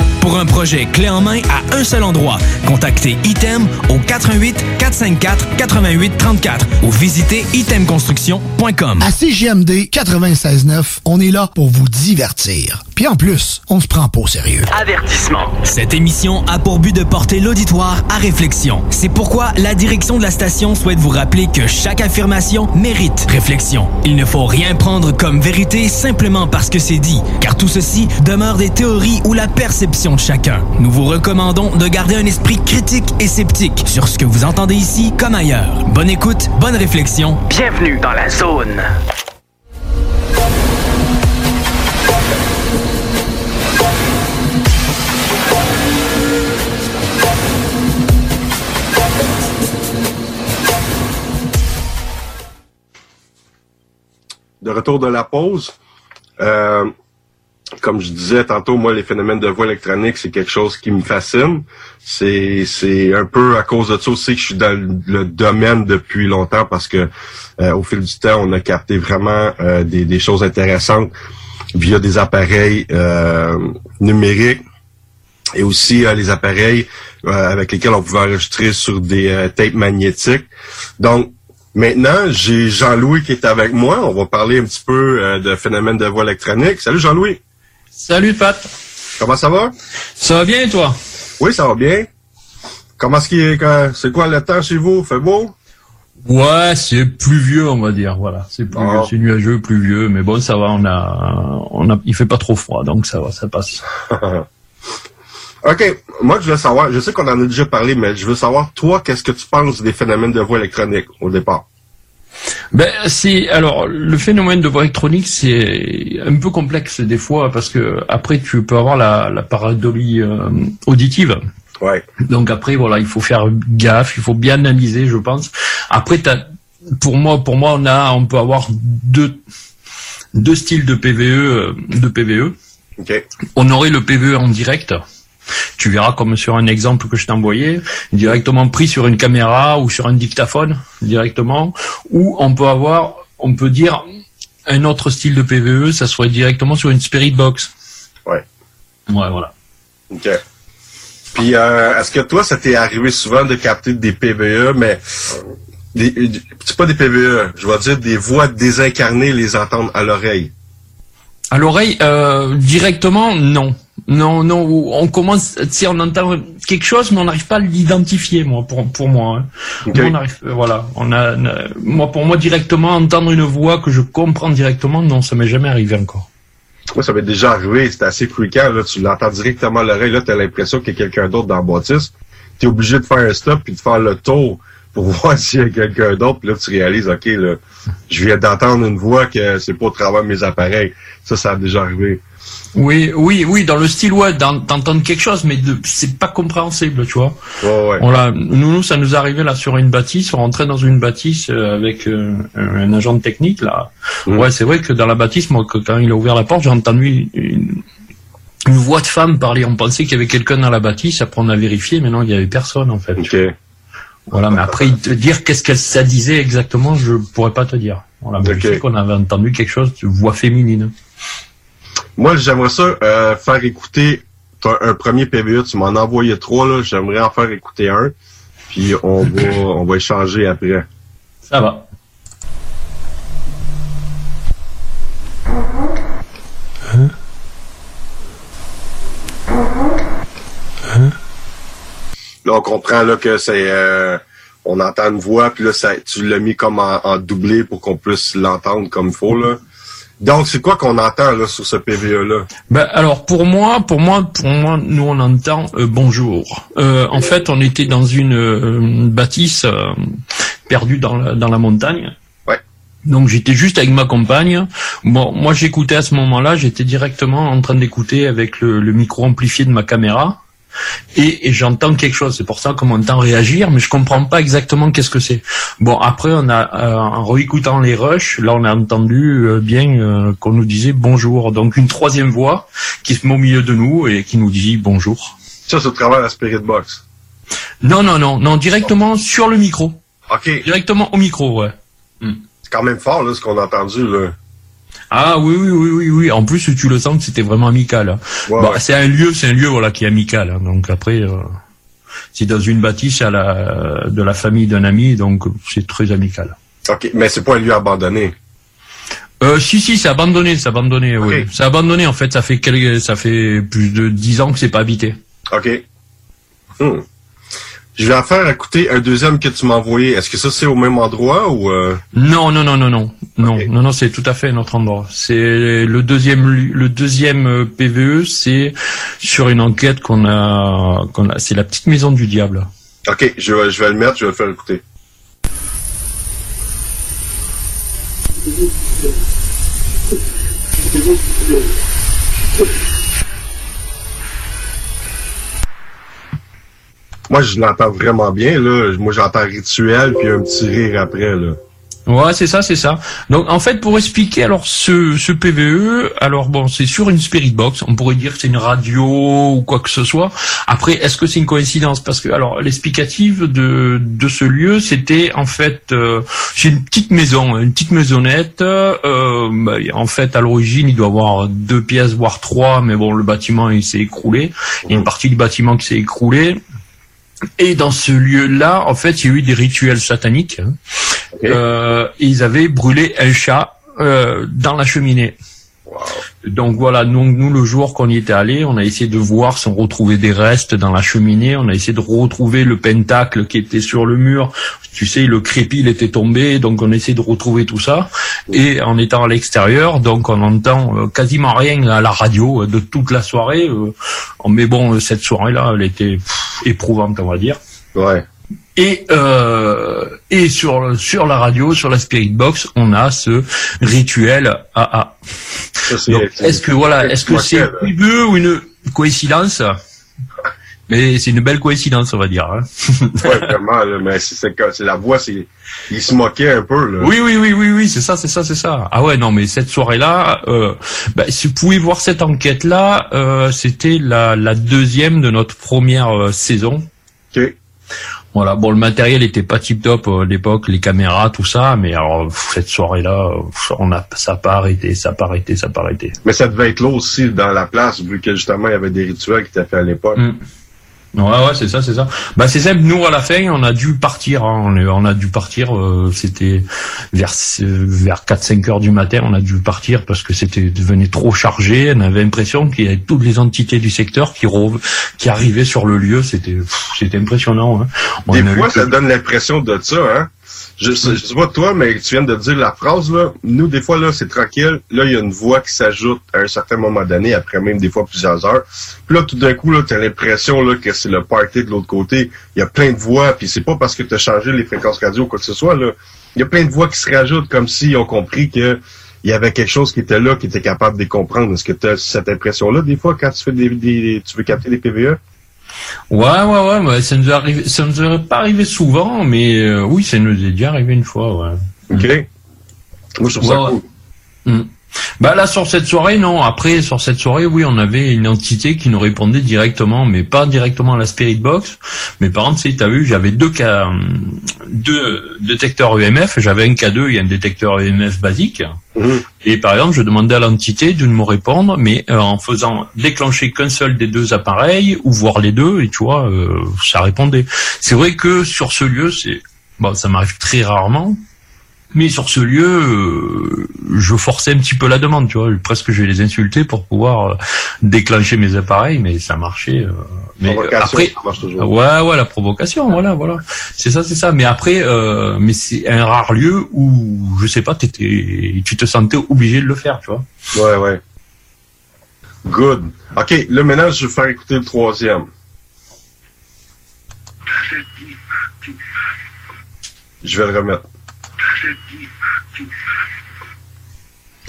Pour un projet clé en main à un seul endroit, contactez Item au 88 454 88 34 ou visitez itemconstruction.com. À CGMD 96.9, on est là pour vous divertir. Puis en plus, on se prend pas au sérieux. Avertissement. Cette émission a pour but de porter l'auditoire à réflexion. C'est pourquoi la direction de la station souhaite vous rappeler que chaque affirmation mérite réflexion. Il ne faut rien prendre comme vérité simplement parce que c'est dit, car tout ceci demeure des théories ou la perception de chacun. Nous vous recommandons de garder un esprit critique et sceptique sur ce que vous entendez ici comme ailleurs. Bonne écoute, bonne réflexion. Bienvenue dans la zone. de retour de la pause. Euh, comme je disais tantôt, moi, les phénomènes de voix électronique, c'est quelque chose qui me fascine. C'est, c'est un peu à cause de ça aussi que je suis dans le domaine depuis longtemps parce que euh, au fil du temps, on a capté vraiment euh, des, des choses intéressantes via des appareils euh, numériques et aussi les appareils avec lesquels on pouvait enregistrer sur des tapes magnétiques. Donc, Maintenant, j'ai Jean-Louis qui est avec moi. On va parler un petit peu de phénomène de voix électronique. Salut Jean-Louis. Salut Pat. Comment ça va? Ça va bien toi? Oui, ça va bien. Comment est-ce qu'il est, c'est quoi le temps chez vous? Fait beau? Ouais, c'est pluvieux, on va dire. Voilà, c'est pluvieux, Ah. c'est nuageux, pluvieux, mais bon, ça va. On a, on a, il fait pas trop froid, donc ça va, ça passe. OK. Moi, je veux savoir, je sais qu'on en a déjà parlé, mais je veux savoir, toi, qu'est-ce que tu penses des phénomènes de voix électronique au départ? Ben, c'est alors le phénomène de voix électronique, c'est un peu complexe des fois parce que après tu peux avoir la, la paradolie euh, auditive. Ouais. Donc après voilà, il faut faire gaffe, il faut bien analyser, je pense. Après, t'as- pour moi, pour moi, on a, on peut avoir deux deux styles de PVE, euh, de PVE. OK. On aurait le PVE en direct. Tu verras comme sur un exemple que je t'ai envoyé, directement pris sur une caméra ou sur un dictaphone directement, ou on peut avoir, on peut dire un autre style de PVE, ça serait directement sur une Spirit Box. Ouais. Ouais, voilà. OK. Puis, euh, est-ce que toi, ça t'est arrivé souvent de capter des PVE, mais c'est pas des PVE, je vais dire des voix désincarnées, les entendre à l'oreille? À l'oreille, euh, directement, non. Non, non, on commence, si on entend quelque chose, mais on n'arrive pas à l'identifier, moi, pour, pour moi. hein. On arrive, euh, voilà, on a, moi, pour moi, directement, entendre une voix que je comprends directement, non, ça m'est jamais arrivé encore. Moi, ça m'est déjà arrivé, c'était assez fréquent, là, tu l'entends directement à l'oreille, là, t'as l'impression qu'il y a quelqu'un d'autre dans la bâtisse. T'es obligé de faire un stop puis de faire le tour pour voir s'il y a quelqu'un d'autre, puis là, tu réalises, OK, là, je viens d'entendre une voix que c'est pas au travers de mes appareils. Ça, ça a déjà arrivé. Oui, oui, oui, dans le style, ouais, d'en- d'entendre quelque chose, mais de, c'est pas compréhensible, tu vois. Ouais. Voilà, nous, nous, ça nous arrivait là sur une bâtisse, on rentrait dans une bâtisse euh, avec euh, un agent technique là. Ouais, c'est vrai que dans la bâtisse, moi, que- quand il a ouvert la porte, j'ai entendu une, une voix de femme parler. On pensait qu'il y avait quelqu'un dans la bâtisse. Après, on a vérifié, mais non, il y avait personne en fait. Voilà, mais après, te dire qu'est-ce que ça disait exactement, je pourrais pas te dire. Voilà, mais je sais qu'on avait entendu quelque chose de voix féminine. Moi, j'aimerais ça euh, faire écouter t'as un premier PVE. Tu m'en as envoyé trois, là. J'aimerais en faire écouter un. Puis on va, on va échanger après. Ça va. Là, on comprend là que c'est euh, on entend une voix, puis là, ça, tu l'as mis comme en, en doublé pour qu'on puisse l'entendre comme il faut. Là. Donc, c'est quoi qu'on entend là sur ce PVE-là? Ben alors pour moi, pour moi, pour moi, nous on entend euh, bonjour. Euh, en fait, on était dans une, euh, une bâtisse euh, perdue dans la, dans la montagne. Donc j'étais juste avec ma compagne. Bon, moi j'écoutais à ce moment-là, j'étais directement en train d'écouter avec le, le micro amplifié de ma caméra. Et, et j'entends quelque chose. C'est pour ça qu'on m'entend réagir, mais je comprends pas exactement qu'est-ce que c'est. Bon, après, on a euh, en réécoutant les rushs, là, on a entendu euh, bien euh, qu'on nous disait bonjour. Donc une troisième voix qui se met au milieu de nous et qui nous dit bonjour. Ça, c'est au travers de la Spirit Box. Non, non, non, non, directement sur le micro. OK. Directement au micro, ouais. C'est quand même fort, là, ce qu'on a entendu, là. Ah oui, oui, oui, oui, oui. En plus, tu le sens que c'était vraiment amical. hein. Ouais. C'est un lieu, c'est un lieu voilà qui est amical. hein. Donc après, euh, c'est dans une bâtisse à la, de la famille d'un ami, donc c'est très amical. OK, mais c'est pas un lieu abandonné. Euh, si, si, c'est abandonné, c'est abandonné, oui. C'est abandonné, en fait, ça fait quelques, ça fait plus de dix ans que c'est pas habité. OK. Hmm. Je vais en faire écouter un deuxième que tu m'as envoyé. Est-ce que ça, c'est au même endroit ou... euh, Non, non, non, non, non, non, non, non, c'est tout à fait un autre endroit. C'est le deuxième, le deuxième euh, PVE, c'est sur une enquête qu'on a, qu'on a, c'est la petite maison du diable. OK, je vais, je vais le mettre, je vais le faire écouter. Moi, je l'entends vraiment bien, là. Moi, j'entends rituel, puis un petit rire après, là. Ouais, c'est ça, c'est ça. Donc, en fait, pour expliquer alors ce, ce PVE, alors bon, c'est sur une Spirit Box. On pourrait dire que c'est une radio ou quoi que ce soit. Après, est-ce que c'est une coïncidence? Parce que alors, l'explicative de de ce lieu, c'était en fait, euh, c'est une petite maison, une petite maisonnette. Euh, bah, en fait, à l'origine, il doit avoir deux pièces, voire trois, mais bon, le bâtiment il s'est écroulé. Il y a une partie du bâtiment qui s'est écroulée. Et dans ce lieu-là, en fait, il y a eu des rituels sataniques. hein. Euh, ils avaient brûlé un chat euh, dans la cheminée. Donc voilà, nous, nous le jour qu'on y était allé, on a essayé de voir si on retrouvait des restes dans la cheminée, on a essayé de retrouver le pentacle qui était sur le mur. Tu sais, le crépi, il était tombé, donc on a essayé de retrouver tout ça. Et en étant à l'extérieur, donc on entend euh, quasiment rien à la radio euh, de toute la soirée. euh, mais bon, cette soirée-là, elle était éprouvante, on va dire. Ouais. Et euh, et sur sur la radio, sur la Spirit Box, on a ce rituel AA. Donc, Est-ce que voilà, est-ce que c'est ou une coïncidence? Mais c'est une belle coïncidence, on va dire. hein. Ouais, vraiment, là, mais c'est, la voix, c'est, il se moquait un peu, là. Oui, oui, oui, oui, oui, c'est ça, c'est ça, c'est ça. Ah ouais, non, mais cette soirée-là, euh, bah, si vous pouvez voir cette enquête-là, euh, c'était la, la deuxième de notre première euh, saison. Ok. Voilà, bon, le matériel était pas tip top à l'époque, les caméras, tout ça, mais alors cette soirée-là, euh, on a, ça a pas arrêté, ça a pas arrêté, ça a pas arrêté. Mais ça devait être là aussi dans la place, vu que justement, il y avait des rituels qui étaient faits à l'époque. Mm. Ouais, ouais, c'est ça, c'est ça. Bah, c'est simple. Nous, à la fin, on a dû partir. hein. On, a dû partir. euh, c'était vers vers 4-5 heures du matin. On a dû partir parce que c'était devenu trop chargé. On avait l'impression qu'il y avait toutes les entités du secteur qui qui arrivaient sur le lieu. C'était c'était impressionnant. hein. On Des fois, eu- ça donne l'impression de ça, hein. Je, sais- je sais pas toi, mais tu viens de dire la phrase, là. Nous, des fois, là, c'est tranquille. Là, il y a une voix qui s'ajoute à un certain moment donné, après même des fois plusieurs heures. Puis là, tout d'un coup, là, t'as l'impression, là, que c'est le party de l'autre côté. Il y a plein de voix, puis c'est pas parce que t'as changé les fréquences radio ou quoi que ce soit, là. Il y a plein de voix qui se rajoutent comme s'ils ont compris que il y avait quelque chose qui était là, qui était capable de comprendre. Est-ce que tu as cette impression-là, des fois, quand tu fais des, des- tu veux capter des? PVE? Ouais, ouais, ouais. mais ça nous est arrivé. Ça nous est pas arrivé souvent, mais euh, oui, ça nous est déjà arrivé une fois. Ouais. Ok. Moi, je trouve ça cool. Bah là sur cette soirée non. Après sur cette soirée oui on avait une entité qui nous répondait directement, mais pas directement à la Spirit Box. Mais par contre tu as vu j'avais deux cas, deux détecteurs EMF. J'avais un K2 et un détecteur EMF basique. Et par exemple je demandais à l'entité de me répondre, mais euh, en faisant déclencher qu'un seul des deux appareils ou voir les deux et tu vois euh, ça répondait. C'est vrai que sur ce lieu c'est bon ça m'arrive très rarement. Mais sur ce lieu, euh, je forçais un petit peu la demande, tu vois. Presque je vais les insulter pour pouvoir euh, déclencher mes appareils, mais ça marchait. euh, mais Provocation, après, ça marche toujours. ouais, ouais, la provocation, voilà, voilà. C'est ça, c'est ça. Mais après, mais c'est un rare lieu où, je sais pas, t'étais, tu te sentais obligé de le faire, tu vois. Ouais, ouais. Good. OK, là, maintenant, je vais faire écouter le troisième. Je vais le remettre.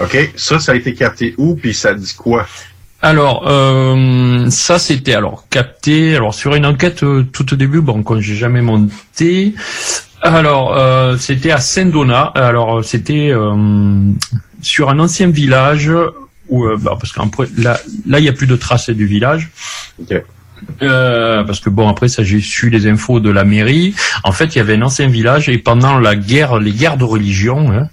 OK, ça, ça a été capté où, puis ça dit quoi? Alors, euh, ça c'était alors capté. Alors sur une enquête euh, tout au début, bon, quand j'ai jamais monté. Alors, euh, c'était à Saint-Donat. Alors, c'était sur un ancien village où, bah, parce qu'après là, là, il y a plus de traces du village. Euh, parce que bon après ça j'ai su les infos de la mairie. En fait il y avait un ancien village et pendant la guerre les guerres de religion, hein,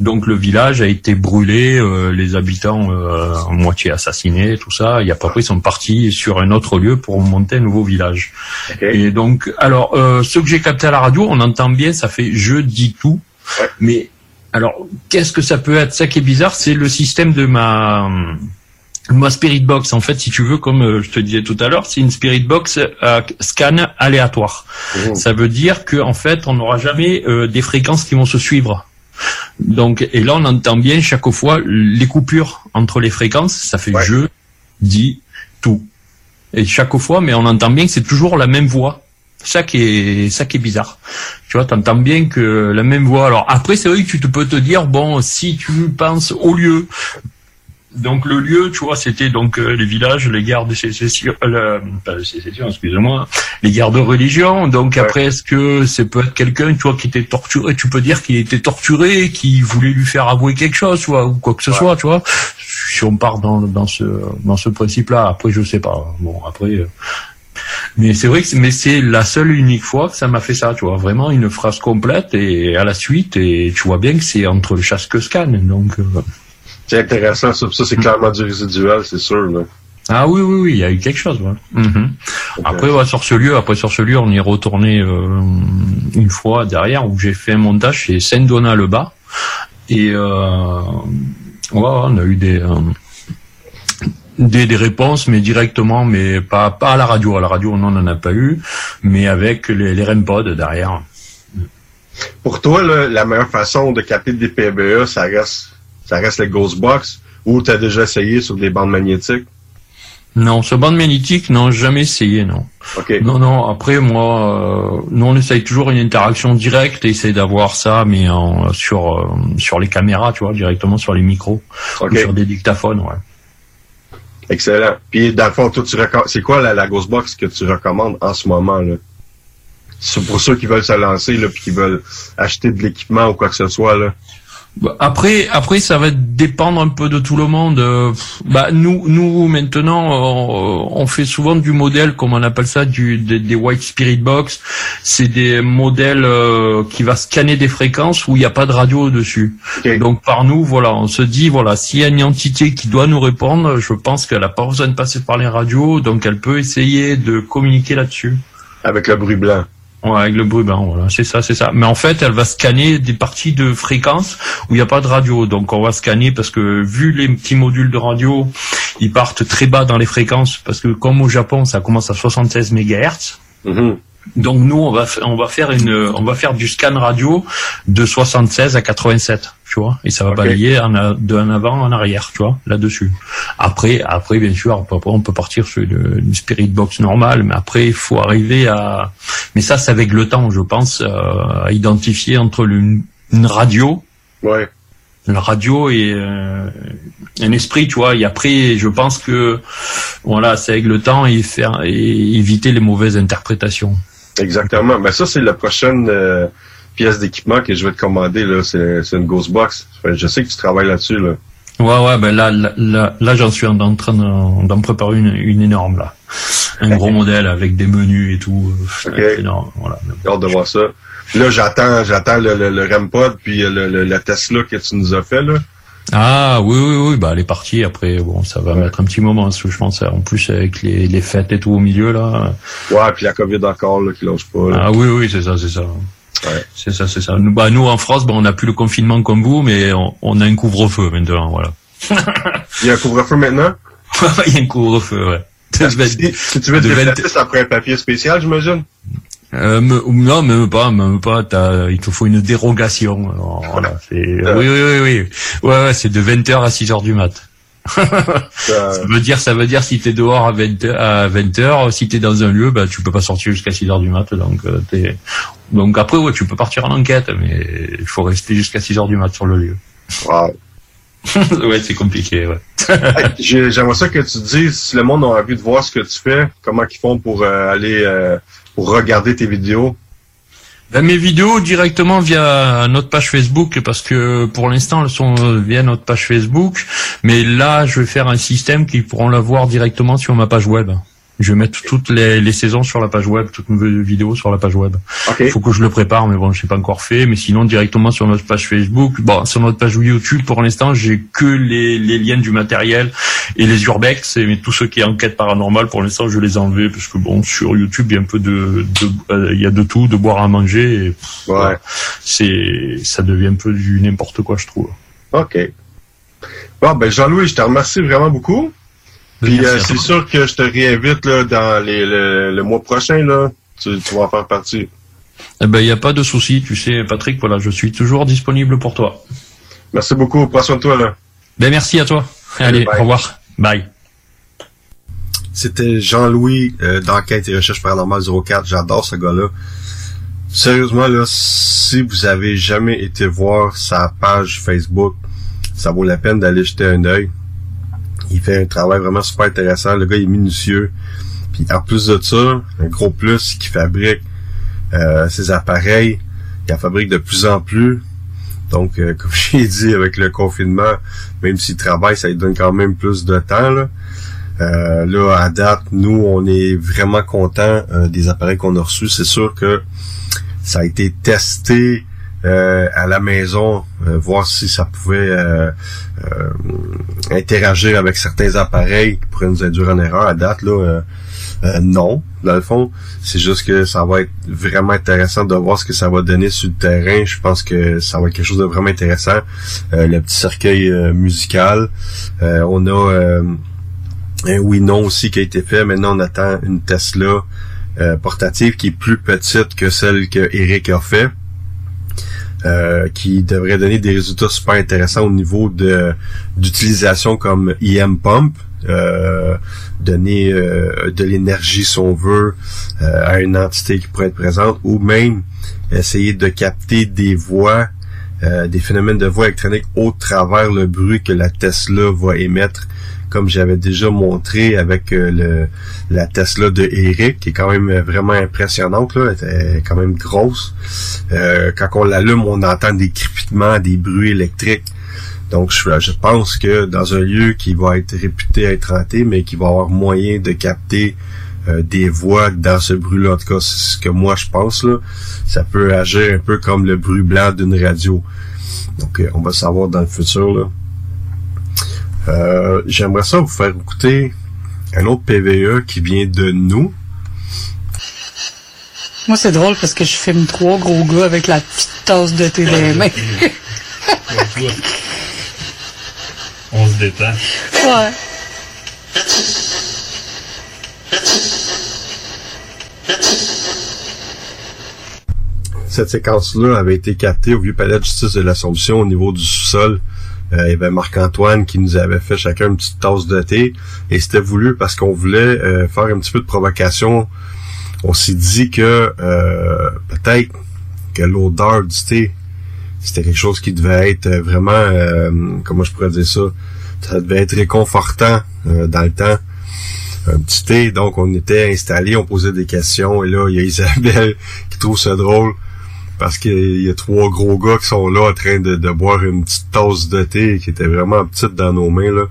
donc le village a été brûlé, euh, les habitants euh, en moitié assassinés, tout ça. Et après ils sont partis sur un autre lieu pour monter un nouveau village. Et donc alors euh, ce que j'ai capté à la radio, on entend bien, ça fait je dis tout, mais alors qu'est-ce que ça peut être? Ça qui est bizarre, c'est le système de ma ma Spirit Box, en fait, si tu veux, comme euh, je te disais tout à l'heure, c'est une Spirit Box euh, scan aléatoire. Ça veut dire que en fait, on n'aura jamais euh, des fréquences qui vont se suivre. Donc, et là, on entend bien chaque fois les coupures entre les fréquences. Ça fait je dis tout. Et chaque fois, mais on entend bien que c'est toujours la même voix. Ça qui est, ça qui est bizarre. Tu vois, t'entends bien que la même voix. Alors après, c'est vrai que tu te peux te dire, bon, si tu penses au lieu, donc le lieu, tu vois, c'était donc euh, les villages, les guerres de sécession, euh, pas de sécession, excusez-moi, les guerres de religion. Donc après, est-ce que c'est peut être quelqu'un, tu vois, qui était torturé? Tu peux dire qu'il était torturé, qui voulait lui faire avouer quelque chose, tu vois, ou quoi que ce soit, tu vois. Si on part dans, dans ce dans ce principe-là, après je sais pas. Bon, après. euh, mais c'est vrai que c'est- mais c'est la seule et unique fois que ça m'a fait ça, tu vois, vraiment une phrase complète et à la suite et tu vois bien que c'est entre le chasse que scan, donc. euh, C'est intéressant, ça, ça c'est clairement du résiduel, c'est sûr. Là. Ah oui, oui, oui, il y a eu quelque chose. Ouais. Mhm. Après, ouais, sur ce lieu, après sur ce lieu, on y est retourné euh, une fois derrière où j'ai fait un montage chez Saint-Donat-le-Bas et euh, ouais, on a eu des, euh, des des réponses, mais directement, mais pas pas à la radio. À la radio, on n'en a pas eu, mais avec les, les REMPOD derrière. Pour toi, là, la meilleure façon de capter des PBE, ça reste, ça reste le Ghost Box ou tu as déjà essayé sur des bandes magnétiques? Non, sur bande magnétique, non, jamais essayé, non. Non, non. Après, moi, euh, nous on essaye toujours une interaction directe et essaye d'avoir ça, mais en, sur euh, sur les caméras, tu vois, directement sur les micros, ou sur des dictaphones, ouais. Excellent. Puis, dans le fond, toi, tu c'est quoi la, la Ghost Box que tu recommandes en ce moment, là? C'est pour ceux qui veulent se lancer, là, puis qui veulent acheter de l'équipement ou quoi que ce soit, là. Après, après, ça va dépendre un peu de tout le monde. Euh, Bah, nous, nous maintenant, euh, on fait souvent du modèle, comme on appelle ça, du, des, des White Spirit Box. C'est des modèles euh, qui va scanner des fréquences où il n'y a pas de radio dessus. Donc par nous, voilà, on se dit, voilà, s'il y a une entité qui doit nous répondre, je pense qu'elle n'a pas besoin de passer par les radios, donc elle peut essayer de communiquer là-dessus. Avec le bruit blanc. Ouais, avec le bruit blanc, voilà, c'est ça, c'est ça. Mais en fait, elle va scanner des parties de fréquences où il n'y a pas de radio. Donc on va scanner parce que vu les petits modules de radio, ils partent très bas dans les fréquences parce que comme au Japon, ça commence à 76 MHz. Donc nous, on va on va faire une on va faire du scan radio de 76 à 87, tu vois, et ça va balayer en en avant en arrière, tu vois, là-dessus. Après après bien sûr, après, on peut partir sur une, une spirit box normale, mais après il faut arriver à mais ça c'est avec le temps, je pense, euh, à identifier entre une, une radio Ouais. la radio et euh, un esprit, tu vois. Et après, je pense que voilà, c'est avec le temps et faire et éviter les mauvaises interprétations. Exactement. Ben, ça, c'est la prochaine euh, pièce d'équipement que je vais te commander, là. C'est c'est une Ghost Box. Je sais que tu travailles là-dessus, là. Ouais, ouais, ben là, là, là, là, j'en suis en, train d'en préparer une, une énorme là, un gros modèle avec des menus et tout. euh, c'est énorme, voilà. J'ai hâte de voir ça. Là, j'attends, j'attends le, le, le REMPod puis euh, le, le, le Tesla que tu nous as fait, là. Ah oui, oui, oui, bah elle est partie. Après, bon, ça va mettre un petit moment, parce que je pense. En plus, avec les, les fêtes et tout au milieu là. Ouais, puis la COVID encore, là, qui lâche pas, là. Ah oui, oui, c'est ça, c'est ça. C'est ça, c'est ça. Nous, bah, nous en France, on n'a plus le confinement comme vous, mais on, on a un couvre-feu maintenant, voilà. Il y a un couvre-feu maintenant? Il y a un couvre-feu, ouais. Si, si tu veux te déplacer, ça prend un papier spécial, j'imagine? Euh, me- non, même pas, même pas. il te faut une dérogation. Alors, voilà, c'est, oui, oui, oui, oui. Ouais, ouais, c'est de 20h à 6h du mat. Ça veut dire, ça veut dire si t'es dehors à 20 à 20h, si t'es dans un lieu, bah tu peux pas sortir jusqu'à 6h du mat. Donc euh, t'es, donc après ouais, tu peux partir en enquête, mais il faut rester jusqu'à 6h du mat sur le lieu. Wow. ouais, c'est compliqué, ouais. Hey, j'ai- J'aimerais ça que tu dises si le monde a envie de voir ce que tu fais, comment ils font pour euh, aller euh, pour regarder tes vidéos. Ben, mes vidéos directement via notre page Facebook parce que pour l'instant elles sont euh, via notre page Facebook, mais là je vais faire un système qu'ils pourront la voir directement sur ma page web. Je vais mettre toutes les, les saisons sur la page web, toutes mes vidéos sur la page web. Il faut que je le prépare, mais bon, je sais pas encore fait. Mais sinon, directement sur notre page Facebook, bon, sur notre page YouTube, pour l'instant, j'ai que les, les liens du matériel et les urbex. Et mais tous ceux qui enquêtent paranormale, pour l'instant, je les ai enlevés parce que bon, sur YouTube, il y a un peu de, euh, il y a de tout, de boire à manger. Et, pff, voilà. c'est, ça devient un peu du n'importe quoi, je trouve. OK. Bon, ben Jean-Louis, je te remercie vraiment beaucoup. Puis euh, c'est sûr que je te réinvite là, dans les, le, le mois prochain. Là. Tu, tu vas en faire partie. Eh ben, il n'y a pas de souci. Tu sais, Patrick, voilà, je suis toujours disponible pour toi. Merci beaucoup. Prends soin de toi. Là. Ben, merci à toi. Allez, bye. au revoir. Bye. C'était Jean-Louis euh, d'Enquête et Recherche Paranormale 04. J'adore ce gars-là. Sérieusement, là, si vous avez jamais été voir sa page Facebook, ça vaut la peine d'aller jeter un œil. Il fait un travail vraiment super intéressant. Le gars est minutieux. Puis en plus de ça, un gros plus, qu'il fabrique euh, ses appareils. Il en fabrique de plus en plus. Donc, euh, comme j'ai dit, avec le confinement, même s'il travaille, ça lui donne quand même plus de temps. Là, Euh, là à date, nous, on est vraiment contents euh, des appareils qu'on a reçus. C'est sûr que ça a été testé euh, à la maison, euh, voir si ça pouvait euh, euh, interagir avec certains appareils qui pourraient nous induire en erreur. À date, là, euh, euh, non, dans le fond. C'est juste que ça va être vraiment intéressant de voir ce que ça va donner sur le terrain. Je pense que ça va être quelque chose de vraiment intéressant. Le petit cercueil musical. On a un oui-non aussi qui a été fait. Maintenant, on attend une Tesla portative qui est plus petite que celle que Eric a fait. Euh, qui devrait donner des résultats super intéressants au niveau de d'utilisation comme EM Pump, euh, donner euh, de l'énergie si on veut euh, à une entité qui pourrait être présente, ou même essayer de capter des voix, des phénomènes de voix électroniques au travers le bruit que la Tesla va émettre, comme j'avais déjà montré avec euh, le, la Tesla de Eric, qui est quand même vraiment impressionnante, là, elle est quand même grosse. Euh, quand on l'allume, on entend des crépitements, des bruits électriques. Donc, je, je pense que dans un lieu qui va être réputé être hanté, mais qui va avoir moyen de capter euh, des voix dans ce bruit-là, en tout cas, c'est ce que moi je pense, là. Ça peut agir un peu comme le bruit blanc d'une radio. Donc, euh, on va savoir dans le futur, là. Euh, J'aimerais ça vous faire écouter un autre PVE qui vient de nous. Moi, c'est drôle parce que je filme trois gros gars avec la petite tasse de thé dans les mains. On se détend. ouais. Cette séquence-là avait été captée au vieux palais de justice de l'Assomption au niveau du sous-sol. Euh, il y avait Marc-Antoine qui nous avait fait chacun une petite tasse de thé. Et c'était voulu parce qu'on voulait euh, faire un petit peu de provocation. On s'est dit que euh, peut-être que l'odeur du thé, c'était quelque chose qui devait être vraiment, comment je pourrais dire ça, ça devait être réconfortant dans le temps. Un petit thé, donc on était installés, on posait des questions, et là, il y a Isabelle qui trouve ça drôle parce qu'il y a trois gros gars qui sont là en train de, boire une petite tasse de thé qui était vraiment petite dans nos mains là.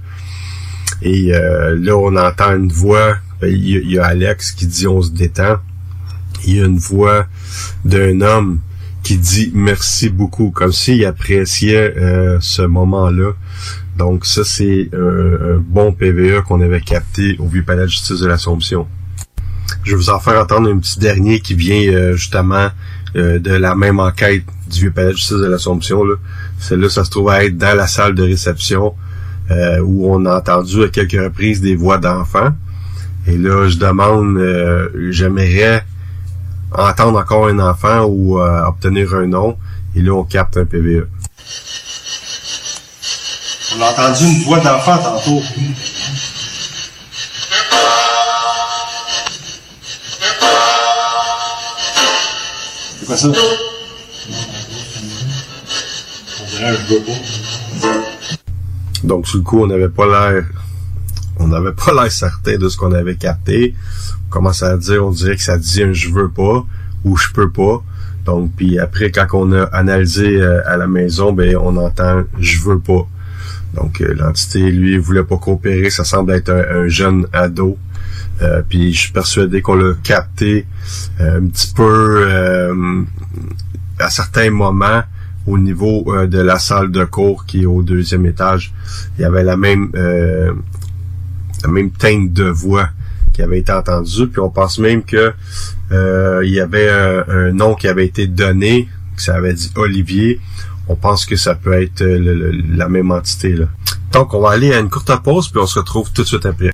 Et euh, là, on entend une voix. Ben, Il y, a- Alex qui dit on se détend. Il y a une voix d'un homme qui dit merci beaucoup, comme s'il appréciait euh, ce moment-là. Donc ça, c'est un, un bon PVE qu'on avait capté au Vieux Palais de Justice de l'Assomption. Je vais vous en faire entendre un petit dernier qui vient euh, justement euh, de la même enquête du Vieux Palais de Justice de l'Assomption. là. Celle-là, ça se trouve à être dans la salle de réception euh, où on a entendu à quelques reprises des voix d'enfants. Et là, je demande, euh, j'aimerais entendre encore un enfant ou euh, obtenir un nom. Et là, on capte un PVE. On a entendu une voix d'enfant tantôt. C'est quoi ça? Donc, sur le coup, on n'avait pas l'air, on n'avait pas l'air certain de ce qu'on avait capté. On commence à dire, on dirait que ça dit un je veux pas ou je peux pas. Donc, puis après, quand on a analysé euh, à la maison, ben on entend je veux pas. Donc, euh, l'entité, lui, voulait pas coopérer. Ça semble être un, un jeune ado. Euh, puis je suis persuadé qu'on l'a capté euh, un petit peu euh, à certains moments au niveau euh, de la salle de cours qui est au deuxième étage. Il y avait la même euh, la même teinte de voix qui avait été entendue. Puis on pense même que il y avait un, nom qui avait été donné, que ça avait dit Olivier. On pense que ça peut être la même entité. Là. Donc on va aller à une courte pause, puis on se retrouve tout de suite après.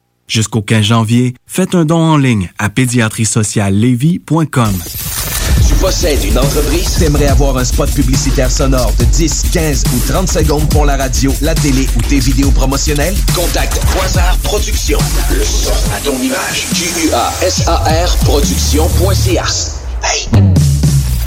Jusqu'au 15 janvier, faites un don en ligne à pédiatriesociallevy.com. Tu possèdes une entreprise, t'aimerais avoir un spot publicitaire sonore de 10, 15 ou 30 secondes pour la radio, la télé ou tes vidéos promotionnelles? Contacte Quasar Productions. Le son à ton image. Q-U-A-S-A-R Productions.ca. Hey!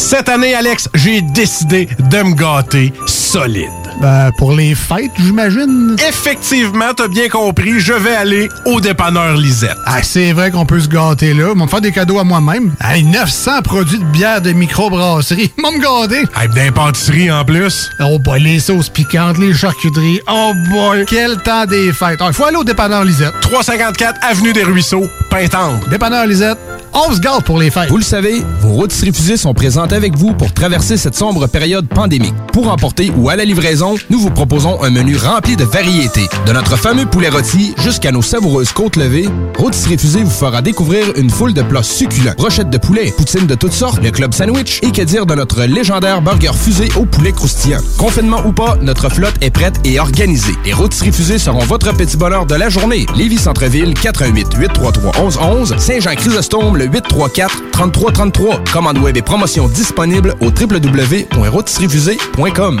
Cette année, Alex, j'ai décidé de me gâter solide. Ben, pour les fêtes, j'imagine. Effectivement, t'as bien compris, je vais aller au dépanneur Lisette. Ah, c'est vrai qu'on peut se gâter là. Ils me faire des cadeaux à moi-même. Hey, 900 produits de bière de microbrasserie. Ils vont me gâter. Hey, d'impantisserie en plus. Oh boy, les sauces piquantes, les charcuteries. Oh boy, quel temps des fêtes. Il faut aller au dépanneur Lisette. 354 Avenue des Ruisseaux, Pintendre. Dépanneur Lisette, on se gâte pour les fêtes. Vous le savez, vos routes refusées sont présentes avec vous pour traverser cette sombre période pandémique. Pour emporter ou à la livraison, nous vous proposons un menu rempli de variétés. De notre fameux poulet rôti jusqu'à nos savoureuses côtes levées, Rôtisserie Fusée vous fera découvrir une foule de plats succulents. Brochettes de poulet, poutines de toutes sortes, le club sandwich et que dire de notre légendaire burger fusée au poulet croustillant. Confinement ou pas, notre flotte est prête et organisée. Les Rôtisseries Fusées seront votre petit bonheur de la journée. Lévis Centreville, 88 833 1111 Saint-Jean-Chrysostome, le 834 3333. Commande web et promotion disponible au www.rôtisseriefusée.com.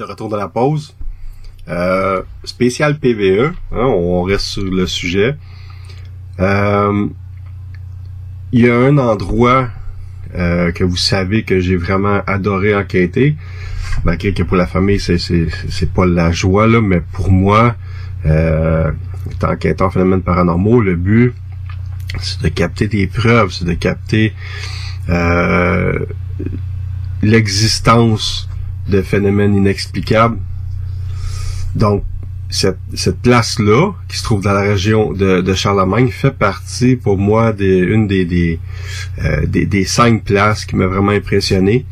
De retour de la pause. Euh, spécial PVE, hein, on reste sur le sujet. Euh, Il y a un endroit euh, que vous savez que j'ai vraiment adoré enquêter. Malgré que pour la famille, c'est, pas la joie, mais pour moi, euh, étant enquêteur en phénomènes paranormaux, le but, c'est de capter des preuves, c'est de capter l'existence de phénomènes inexplicables. Donc, cette, cette place-là, qui se trouve dans la région de, de Charlemagne, fait partie pour moi des une des des, euh, des, des cinq places qui m'a vraiment impressionné.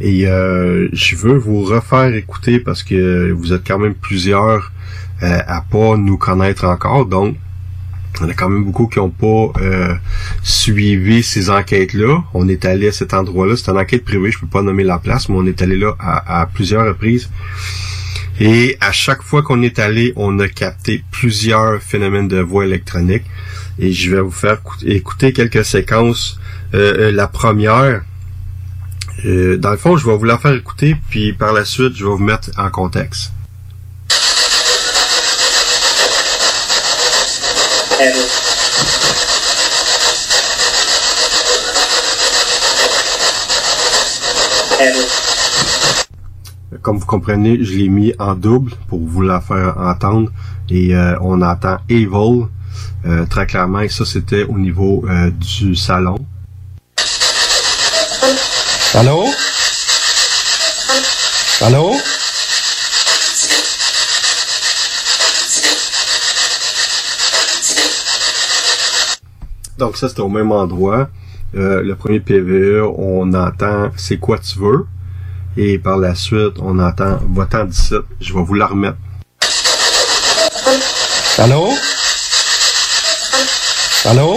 Et euh, je veux vous refaire écouter parce que vous êtes quand même plusieurs euh, à pas nous connaître encore. Donc, il y en a quand même beaucoup qui n'ont pas euh, suivi ces enquêtes-là. On est allé à cet endroit-là. C'est une enquête privée, je peux pas nommer la place, mais on est allé là à, à plusieurs reprises. Et à chaque fois qu'on est allé, on a capté plusieurs phénomènes de voix électronique. Et je vais vous faire écouter quelques séquences. Euh, euh, la première, euh, dans le fond, je vais vous la faire écouter, puis par la suite, je vais vous mettre en contexte. Comme vous comprenez, je l'ai mis en double pour vous la faire entendre. Et euh, on entend Evil euh, très clairement. Et ça, c'était au niveau euh, du salon. Allô? Allô? Donc ça, c'était au même endroit. Euh, le premier PVE, on entend « C'est quoi tu veux? » Et par la suite, on entend « Va-t'en d'ici, je vais vous la remettre. » Allô? Allô?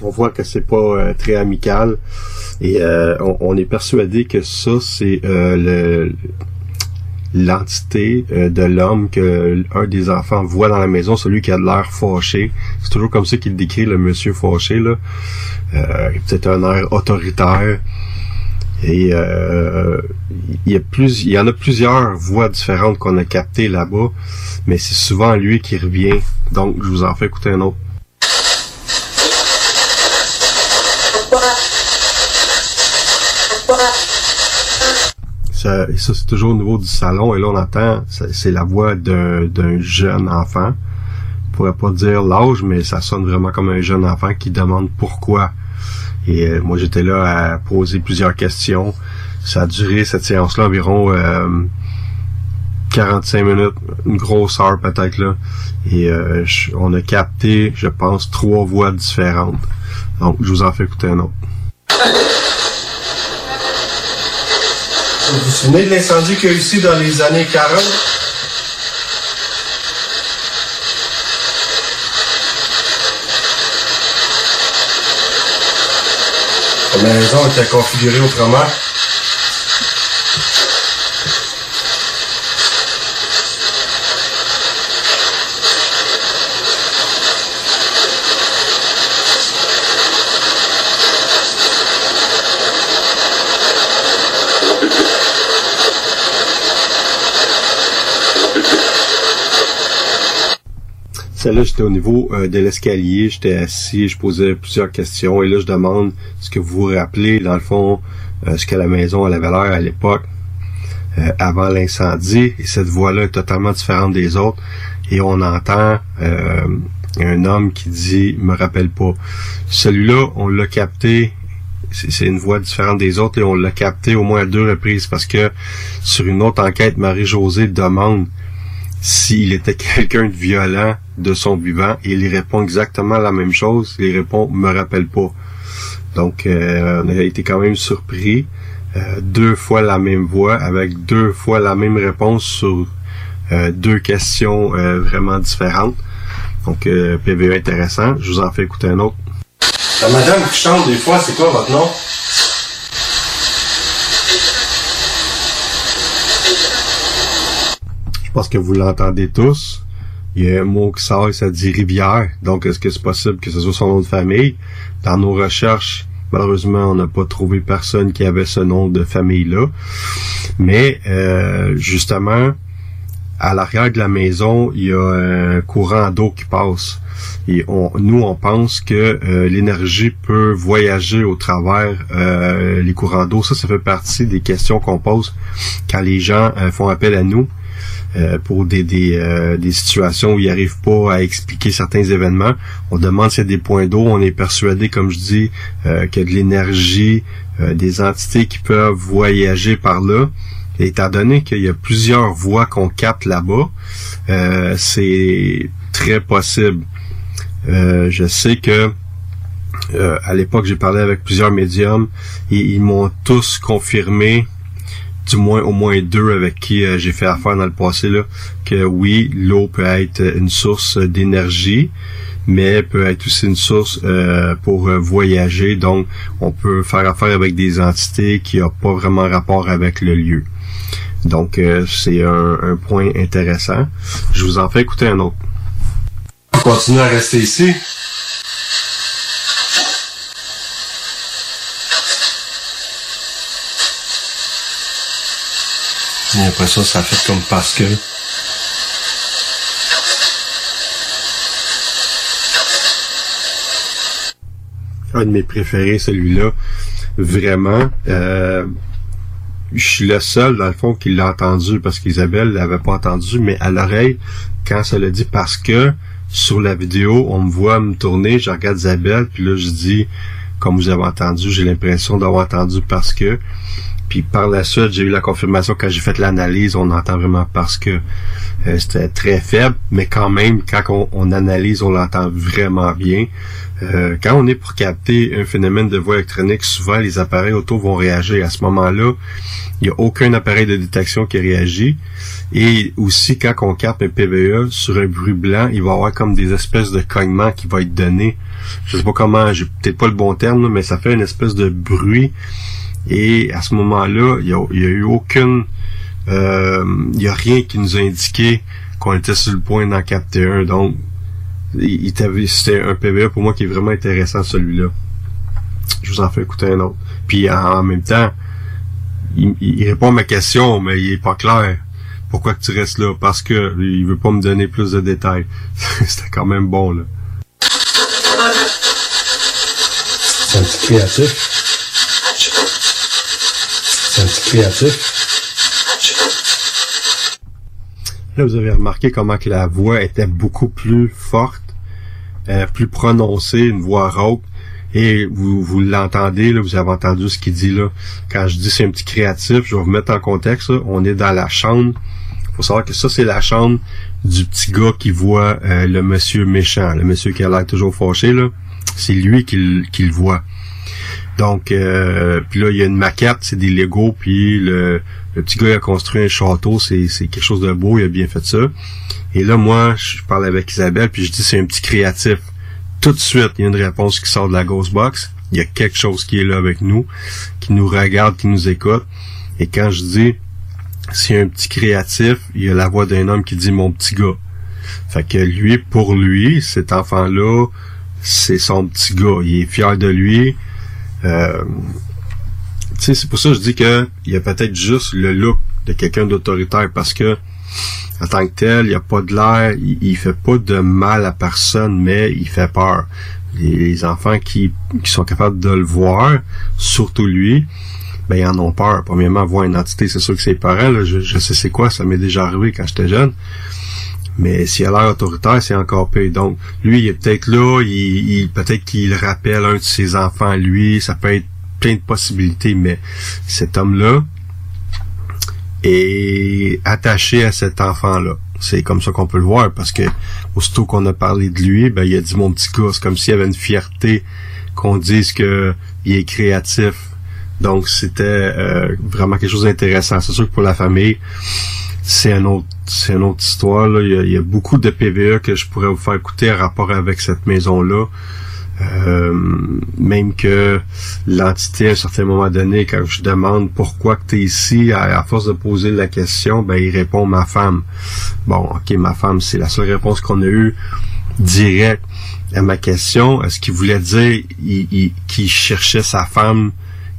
On voit que c'est pas euh, très amical et euh, on, on est persuadé que ça c'est euh, le l'entité euh, de l'homme que un des enfants voit dans la maison, celui qui a de l'air fâché. C'est toujours comme ça qu'il décrit le monsieur fâché là. Euh, peut-être un air autoritaire. Et euh, il y a plus, il y en a plusieurs voix différentes qu'on a captées là-bas, mais c'est souvent lui qui revient. Donc je vous en fais écouter un autre. Ça, et ça, c'est toujours au niveau du salon. Et là, on entend, c'est la voix d'un jeune enfant. Je pourrais pas dire l'âge, mais ça sonne vraiment comme un jeune enfant qui demande pourquoi. Et euh, moi, j'étais là à poser plusieurs questions. Ça a duré, cette séance-là, environ euh, 45 minutes, une grosse heure peut-être là. Et euh, on a capté, je pense, trois voix différentes. Donc, je vous en fais écouter un autre. Vous vous souvenez de l'incendie qu'il y a eu ici dans les années 40? La maison était configurée autrement. Celle-là, j'étais au niveau euh, de l'escalier, j'étais assis, je posais plusieurs questions et là, je demande ce que vous vous rappelez, dans le fond, euh, ce que la maison elle avait l'air à l'époque, euh, avant l'incendie. Et cette voix-là est totalement différente des autres. Et on entend euh, un homme qui dit « me rappelle pas ». Celui-là, on l'a capté c'est c'est une voix différente des autres et on l'a capté au moins à deux reprises parce que sur une autre enquête, Marie-Josée demande s'il était quelqu'un de violent de son vivant et il répond exactement la même chose. Il répond me rappelle pas. Donc euh, on a été quand même surpris. Euh, deux fois la même voix avec deux fois la même réponse sur euh, deux questions euh, vraiment différentes. Donc euh, PVE intéressant. Je vous en fais écouter un autre. La madame qui chante des fois, c'est quoi votre nom? Je pense que vous l'entendez tous. Il y a un mot qui sort ça dit rivière. Donc, est-ce que c'est possible que ce soit son nom de famille? Dans nos recherches, malheureusement, on n'a pas trouvé personne qui avait ce nom de famille-là. Mais, euh, justement, à l'arrière de la maison, il y a un courant d'eau qui passe. Et on, nous, on pense que euh, l'énergie peut voyager au travers euh, les courants d'eau. Ça, ça fait partie des questions qu'on pose quand les gens euh, font appel à nous euh, pour des, des, euh, des situations où ils n'arrivent pas à expliquer certains événements. On demande s'il y a des points d'eau. On est persuadé, comme je dis, euh, qu'il y a de l'énergie, euh, des entités qui peuvent voyager par là. Étant donné qu'il y a plusieurs voies qu'on capte là-bas, euh, c'est très possible. Je sais que à l'époque, j'ai parlé avec plusieurs médiums et ils m'ont tous confirmé, du moins au moins deux avec qui euh, j'ai fait affaire dans le passé, là, que oui, l'eau peut être une source d'énergie, mais peut être aussi une source euh, pour euh, voyager. Donc, on peut faire affaire avec des entités qui n'ont pas vraiment rapport avec le lieu. Donc, euh, c'est un, un point intéressant. Je vous en fais écouter un autre. Continuez à rester ici. Et après ça, ça fait comme parce que. un de mes préférés, celui-là. Vraiment. Euh, je suis le seul, dans le fond, qui l'a entendu parce qu'Isabelle l'avait pas entendu, mais à l'oreille, quand ça l'a dit parce que sur la vidéo, on me voit me tourner, je regarde Isabelle, puis là, je dis, comme vous avez entendu, j'ai l'impression d'avoir entendu parce que. Puis par la suite, j'ai eu la confirmation quand j'ai fait l'analyse, on entend vraiment parce que euh, c'était très faible, mais quand même, quand on, on analyse, on l'entend vraiment bien. Euh, quand on est pour capter un phénomène de voix électronique, souvent les appareils auto vont réagir. À ce moment-là, il n'y a aucun appareil de détection qui réagit. Et aussi, quand on capte un PVE sur un bruit blanc, il va y avoir comme des espèces de cognements qui vont être donnés. Je sais pas comment, j'ai peut-être pas le bon terme, mais ça fait une espèce de bruit. Et à ce moment-là, il n'y a, eu aucune... euh, Il y a rien qui nous a indiqué qu'on était sur le point d'en capter un. Donc, c'était un PVE pour moi qui est vraiment intéressant, celui-là. Je vous en fais écouter un autre. Puis en, même temps, il, répond à ma question, mais il est pas clair. Pourquoi tu restes là? Parce que il veut pas me donner plus de détails. C'était quand même bon, là. C'est un petit créatif. Petit créatif. Là, vous avez remarqué comment que la voix était beaucoup plus forte, euh, plus prononcée, une voix rauque. Et vous, vous l'entendez, vous avez entendu ce qu'il dit là. Quand je dis c'est un petit créatif, je vais vous mettre en contexte. On est dans la chambre. faut savoir que ça, c'est la chambre du petit gars qui voit euh, le monsieur méchant, le monsieur qui a l'air toujours fâché. là. C'est lui qui, qui le voit. Donc, euh, puis là, il y a une maquette, c'est des Legos, puis le, le petit gars a construit un château, c'est, c'est quelque chose de beau, il a bien fait ça. Et là, moi, je parle avec Isabelle, puis je dis c'est un petit créatif. Tout de suite, il y a une réponse qui sort de la Ghost Box. Il y a quelque chose qui est là avec nous, qui nous regarde, qui nous écoute. Et quand je dis c'est un petit créatif, il y a la voix d'un homme qui dit mon petit gars. Fait que lui, pour lui, cet enfant-là, c'est son petit gars. Il est fier de lui. Euh, c'est pour ça que je dis que il y a peut-être juste le look de quelqu'un d'autoritaire parce que en tant que tel, il n'y a pas de l'air, il, il fait pas de mal à personne, mais il fait peur. Les, enfants qui, sont capables de le voir, surtout lui, ben ils en ont peur. Premièrement, voir une entité, c'est sûr que c'est je, je sais c'est quoi, ça m'est déjà arrivé quand j'étais jeune. Mais s'il a l'air autoritaire, c'est encore pire. Donc, lui, il est peut-être là, il, il- peut-être qu'il rappelle un de ses enfants à lui, ça peut être plein de possibilités, mais cet homme-là est attaché à cet enfant-là. C'est comme ça qu'on peut le voir, parce que aussitôt qu'on a parlé de lui, ben il a dit mon petit gars, c'est comme s'il y avait une fierté qu'on dise que il est créatif. Donc c'était euh, vraiment quelque chose d'intéressant. C'est sûr que pour la famille, c'est un autre c'est une autre histoire. Là. Il, y a, il y a beaucoup de PVE que je pourrais vous faire écouter en rapport avec cette maison-là. Euh, même que l'entité à un certain moment donné, quand je demande pourquoi que tu es ici, à, force de poser la question, ben il répond ma femme. Bon, ok, ma femme, c'est la seule réponse qu'on a eue direct à ma question. Est-ce qu'il voulait dire il- il- qu'il cherchait sa femme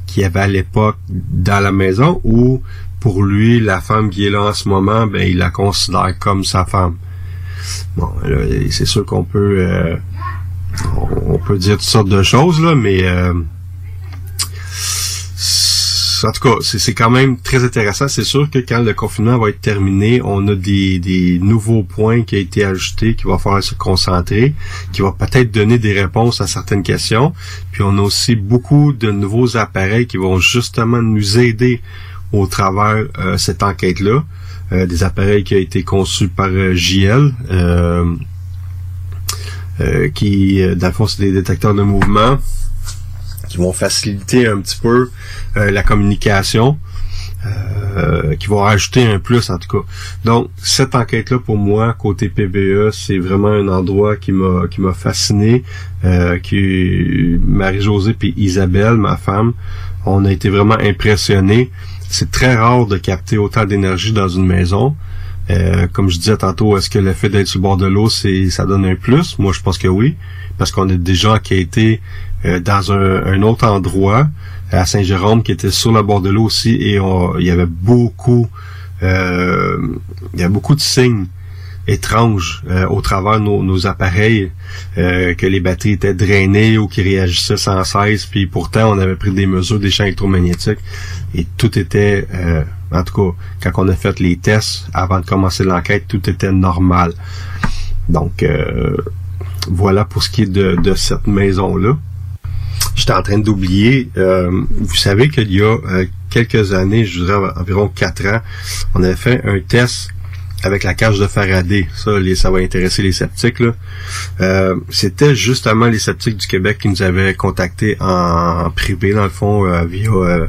qui avait à l'époque dans la maison ou pour lui, la femme qui est là en ce moment, ben il la considère comme sa femme. Bon, c'est sûr qu'on peut euh, on peut dire toutes sortes de choses là, mais euh, en tout cas, c'est c'est quand même très intéressant. C'est sûr que quand le confinement va être terminé, on a des, des nouveaux points qui ont été ajoutés, qui va falloir se concentrer, qui va peut-être donner des réponses à certaines questions. Puis on a aussi beaucoup de nouveaux appareils qui vont justement nous aider au travers euh, cette enquête-là. Euh, des appareils qui ont été conçus par euh, JL. euh, euh, qui, dans le fond, c'est des détecteurs de mouvement qui vont faciliter un petit peu la communication, euh, qui vont rajouter un plus en tout cas. Donc, cette enquête-là, pour moi, côté PBE, c'est vraiment un endroit qui m'a qui m'a fasciné. Euh, qui Marie-Josée puis Isabelle, ma femme, on a été vraiment impressionnés. C'est très rare de capter autant d'énergie dans une maison. Euh, comme je disais tantôt, est-ce que le fait d'être sur le bord de l'eau, c'est ça donne un plus? Moi, je pense que oui, parce qu'on a gens qui étaient euh, dans un, autre endroit, à Saint-Jérôme, qui était sur le bord de l'eau aussi, et il y avait beaucoup, euh, y a beaucoup de signes étranges euh, au travers de nos, nos appareils, euh, que les batteries étaient drainées ou qui réagissaient sans cesse, puis pourtant on avait pris des mesures des champs électromagnétiques et tout était, euh, en tout cas, quand on a fait les tests avant de commencer l'enquête, tout était normal. Donc euh, voilà pour ce qui est de, de cette maison-là. J'étais en train d'oublier, euh, vous savez qu'il y a euh, quelques années, je dirais environ quatre ans, on avait fait un test avec la cage de Faraday. Ça, ça va intéresser les sceptiques. Euh, C'était justement les sceptiques du Québec qui nous avaient contactés en, privé, dans le fond, euh, via euh,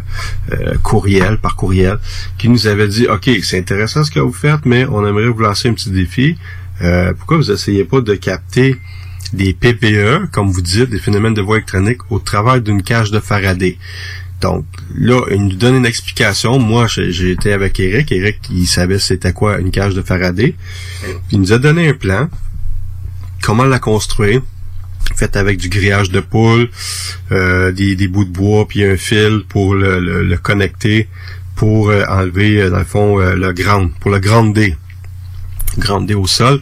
euh, courriel, par courriel, qui nous avaient dit, OK, c'est intéressant ce que vous faites, mais on aimerait vous lancer un petit défi. Pourquoi vous essayez pas de capter des PPE, comme vous dites, des phénomènes de voie électronique, au travers d'une cage de Faraday? Donc là, il nous donne une explication. Moi, j'ai été avec Eric. Eric, il savait c'était quoi une cage de Faraday. Il nous a donné un plan. Comment la construire. Fait avec du grillage de poule, euh, des, des bouts de bois, puis un fil pour le, connecter, pour euh, enlever, euh, dans le fond, le ground, pour le grounder. Grounder au sol.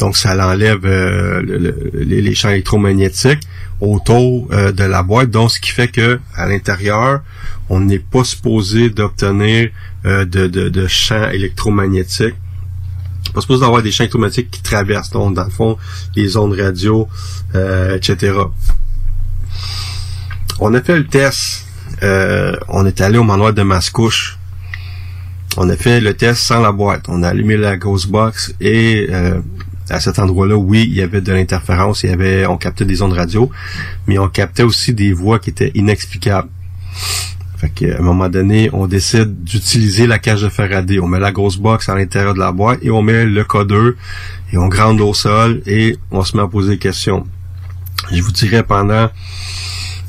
Donc, ça l'enlève euh, le- le- les, les champs électromagnétiques autour euh, de la boîte. Donc, ce qui fait que à l'intérieur, on n'est pas supposé d'obtenir euh, de, de, de champs électromagnétiques. Pas supposé d'avoir des champs électromagnétiques qui traversent, donc dans le fond, les ondes radio, euh, etc. On a fait le test. Euh, on est allé au manoir de Mascouche. On a fait le test sans la boîte. On a allumé la Ghostbox et euh, à cet endroit-là, oui, il y avait de l'interférence, il y avait, on captait des ondes radio, mais on captait aussi des voix qui étaient inexplicables. Fait qu'à un moment donné, on décide d'utiliser la cage de Faraday. On met la grosse box à l'intérieur de la boîte et on met le codeur et on grande au sol et on se met à poser des questions. Je vous dirais pendant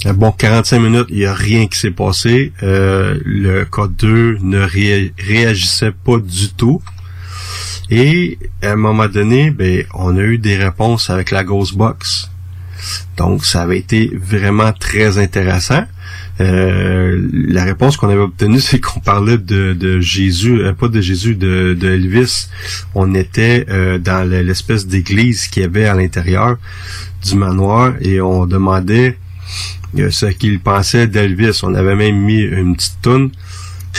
un bon 45 minutes, il n'y a rien qui s'est passé. Euh, le code 2 ne ré- réagissait pas du tout. Et à un moment donné, ben, on a eu des réponses avec la Ghost Box. Donc, ça avait été vraiment très intéressant. Euh, la réponse qu'on avait obtenue, c'est qu'on parlait de, Jésus, euh, pas de Jésus, de, Elvis. On était euh, dans le- l'espèce d'église qu'il y avait à l'intérieur du manoir et on demandait ce qu'il pensait d'Elvis. On avait même mis une petite toune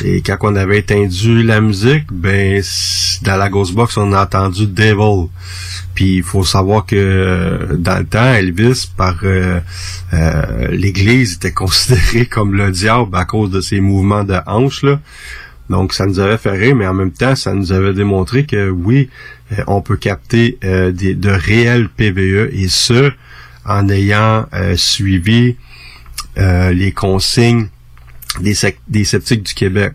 Et quand on avait étendu la musique, ben dans la Ghostbox, on a entendu Devil. Puis il faut savoir que dans le temps, Elvis, par euh, euh, l'Église, était considéré comme le diable à cause de ses mouvements de hanches. Là. Donc ça nous avait fait rire, mais en même temps, ça nous avait démontré que oui, euh, on peut capter euh, des, de réels PVE et ce, en ayant euh, suivi euh, les consignes des, sceptiques du Québec.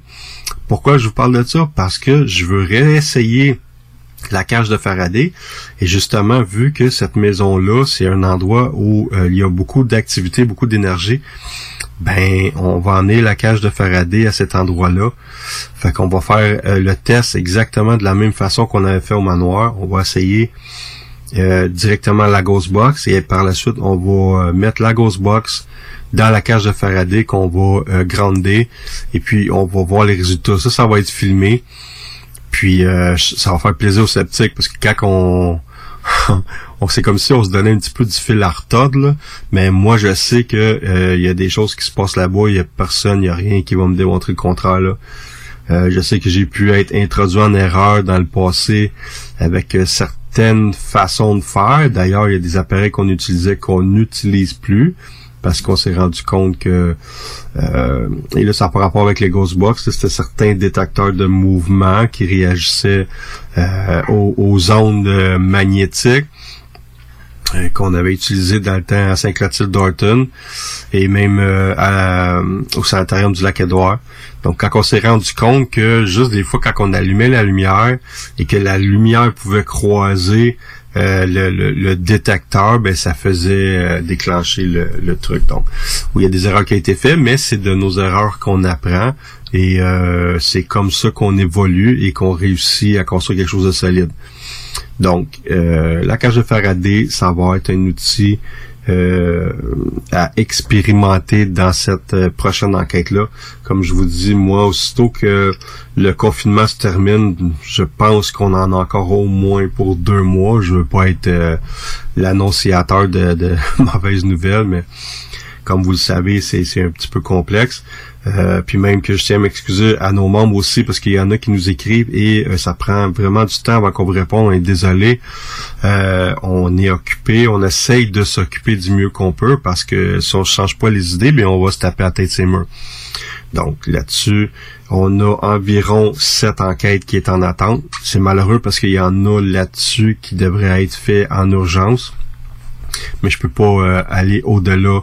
Pourquoi je vous parle de ça? Parce que je veux réessayer la cage de Faraday. Et justement, vu que cette maison-là, c'est un endroit où euh, il y a beaucoup d'activité, beaucoup d'énergie, ben, on va emmener la cage de Faraday à cet endroit-là. Fait qu'on va faire euh, le test exactement de la même façon qu'on avait fait au manoir. On va essayer euh, directement la Ghost Box et par la suite, on va mettre la Ghost Box dans la cage de Faraday qu'on va euh, grounder et puis on va voir les résultats. Ça, ça va être filmé. Puis euh, ça va faire plaisir aux sceptiques parce que quand on on c'est comme si on se donnait un petit peu du fil à retordre, là. mais moi je sais que euh, il y a des choses qui se passent là-bas, il y a personne, il y a rien qui va me démontrer le contraire là. Euh, je sais que j'ai pu être introduit en erreur dans le passé avec euh, certaines façons de faire. D'ailleurs, il y a des appareils qu'on utilisait qu'on n'utilise plus parce qu'on s'est rendu compte que euh, et là ça a pas rapport avec les Ghostbox, c'était certains détecteurs de mouvement qui réagissaient euh, aux, ondes euh, magnétiques euh, qu'on avait utilisé dans le temps à Saint-Clotilde d'Orton et même euh, au sanitarium du Lac-Édouard. Donc quand on s'est rendu compte que juste des fois quand on allumait la lumière et que la lumière pouvait croiser euh, le, le- le détecteur, ben ça faisait euh, déclencher le, le truc. Donc, où il y a des erreurs qui ont été faites, mais c'est de nos erreurs qu'on apprend et euh, c'est comme ça qu'on évolue et qu'on réussit à construire quelque chose de solide. Donc, euh, la cage de Faraday, ça va être un outil euh, à expérimenter dans cette euh, prochaine enquête-là. Comme je vous dis, moi, aussitôt que le confinement se termine, je pense qu'on en a encore au moins pour deux mois. Je veux pas être euh, l'annonciateur de, de mauvaises nouvelles, mais comme vous le savez, c'est un petit peu complexe. Euh, puis même que je tiens à m'excuser à nos membres aussi parce qu'il y en a qui nous écrivent et euh, ça prend vraiment du temps avant qu'on vous réponde. On est désolé. Euh, on est occupé. On essaye de s'occuper du mieux qu'on peut parce que si on change pas les idées, bien on va se taper à la tête ses murs. Donc là-dessus, on a environ sept enquêtes qui est en attente. C'est malheureux parce qu'il y en a là-dessus qui devraient être faits en urgence. Mais je peux pas euh, aller au-delà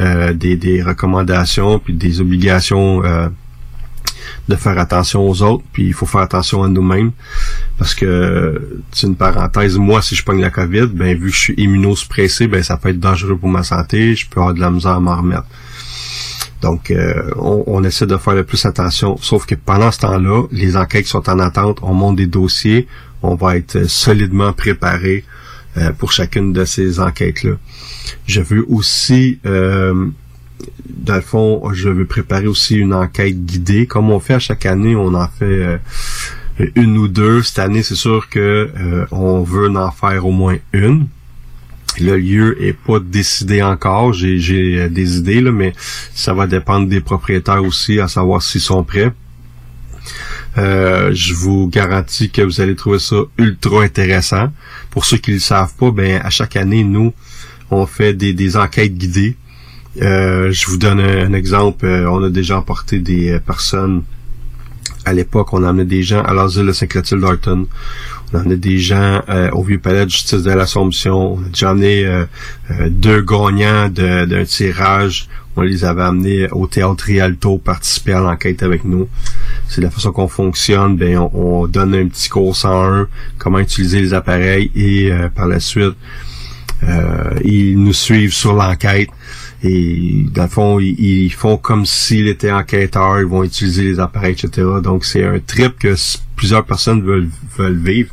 euh, des, des recommandations puis des obligations euh, de faire attention aux autres, puis il faut faire attention à nous-mêmes. Parce que, c'est une parenthèse, moi, si je pogne la COVID, ben vu que je suis immunosuppressé, ben ça peut être dangereux pour ma santé, je peux avoir de la misère à m'en remettre. Donc, euh, on, on essaie de faire le plus attention. Sauf que pendant ce temps-là, les enquêtes sont en attente, on monte des dossiers, on va être solidement préparé euh, pour chacune de ces enquêtes-là. Je veux aussi, euh, dans le fond, je veux préparer aussi une enquête guidée. Comme on fait à chaque année, on en fait euh, une ou deux. Cette année, c'est sûr que euh, on veut en faire au moins une. Le lieu est pas décidé encore. J'ai, des idées, là, mais ça va dépendre des propriétaires aussi, à savoir s'ils sont prêts. Euh, je vous garantis que vous allez trouver ça ultra intéressant. Pour ceux qui ne le savent pas, ben à chaque année, nous, on fait des, des enquêtes guidées. Euh, je vous donne un, exemple. Euh, on a déjà emporté des euh, personnes. À l'époque, on emmenait des gens à l'asile de Saint-Clotilde d'Orton. On emmenait des gens euh, au Vieux Palais de Justice de l'Assomption. On a déjà emmené deux gagnants de- d'un tirage. On les avait amenés au Théâtre Rialto participer à l'enquête avec nous. C'est la façon qu'on fonctionne. Ben, on, on donne un petit cours 101, comment utiliser les appareils et euh, par la suite, euh, ils nous suivent sur l'enquête et dans le fond, ils, ils font comme s'ils étaient enquêteurs, ils vont utiliser les appareils, etc. Donc c'est un trip que plusieurs personnes veulent, veulent vivre,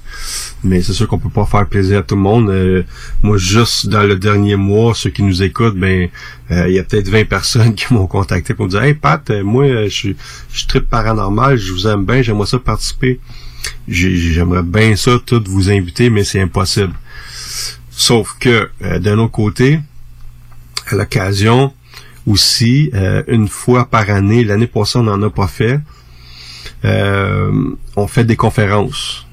mais c'est sûr qu'on peut pas faire plaisir à tout le monde. Euh, moi, juste dans le dernier mois, ceux qui nous écoutent, ben euh, il y a peut-être 20 personnes qui m'ont contacté pour me dire Hey Pat, euh, moi euh, je suis je trip paranormal, je vous aime bien, j'aimerais ça participer. J'ai- J'aimerais bien ça, tout vous inviter, mais c'est impossible. Sauf que, d'un autre côté, à l'occasion aussi, euh, une fois par année, l'année passée, on n'en a pas fait. euh, on fait des conférences.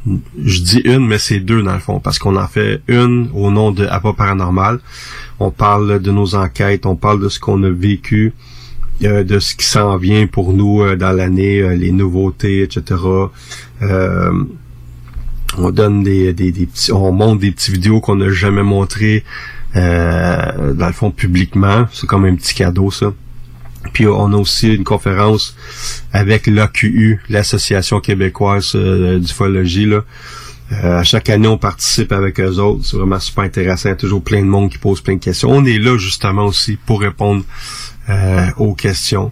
Je dis une, mais c'est deux dans le fond, parce qu'on en fait une au nom de Apa Paranormal. On parle de nos enquêtes, on parle de ce qu'on a vécu, euh, de ce qui s'en vient pour nous dans l'année, les nouveautés, etc. On donne des, des, des petits, on montre des petites vidéos qu'on n'a jamais montrées euh, dans le fond publiquement. C'est comme un petit cadeau ça. Puis on a aussi une conférence avec l'AQU, l'Association québécoise euh, d'ufologie. Là. Euh, à chaque année, on participe avec eux autres. C'est vraiment super intéressant. Il y a toujours plein de monde qui pose plein de questions. On est là justement aussi pour répondre euh, aux questions.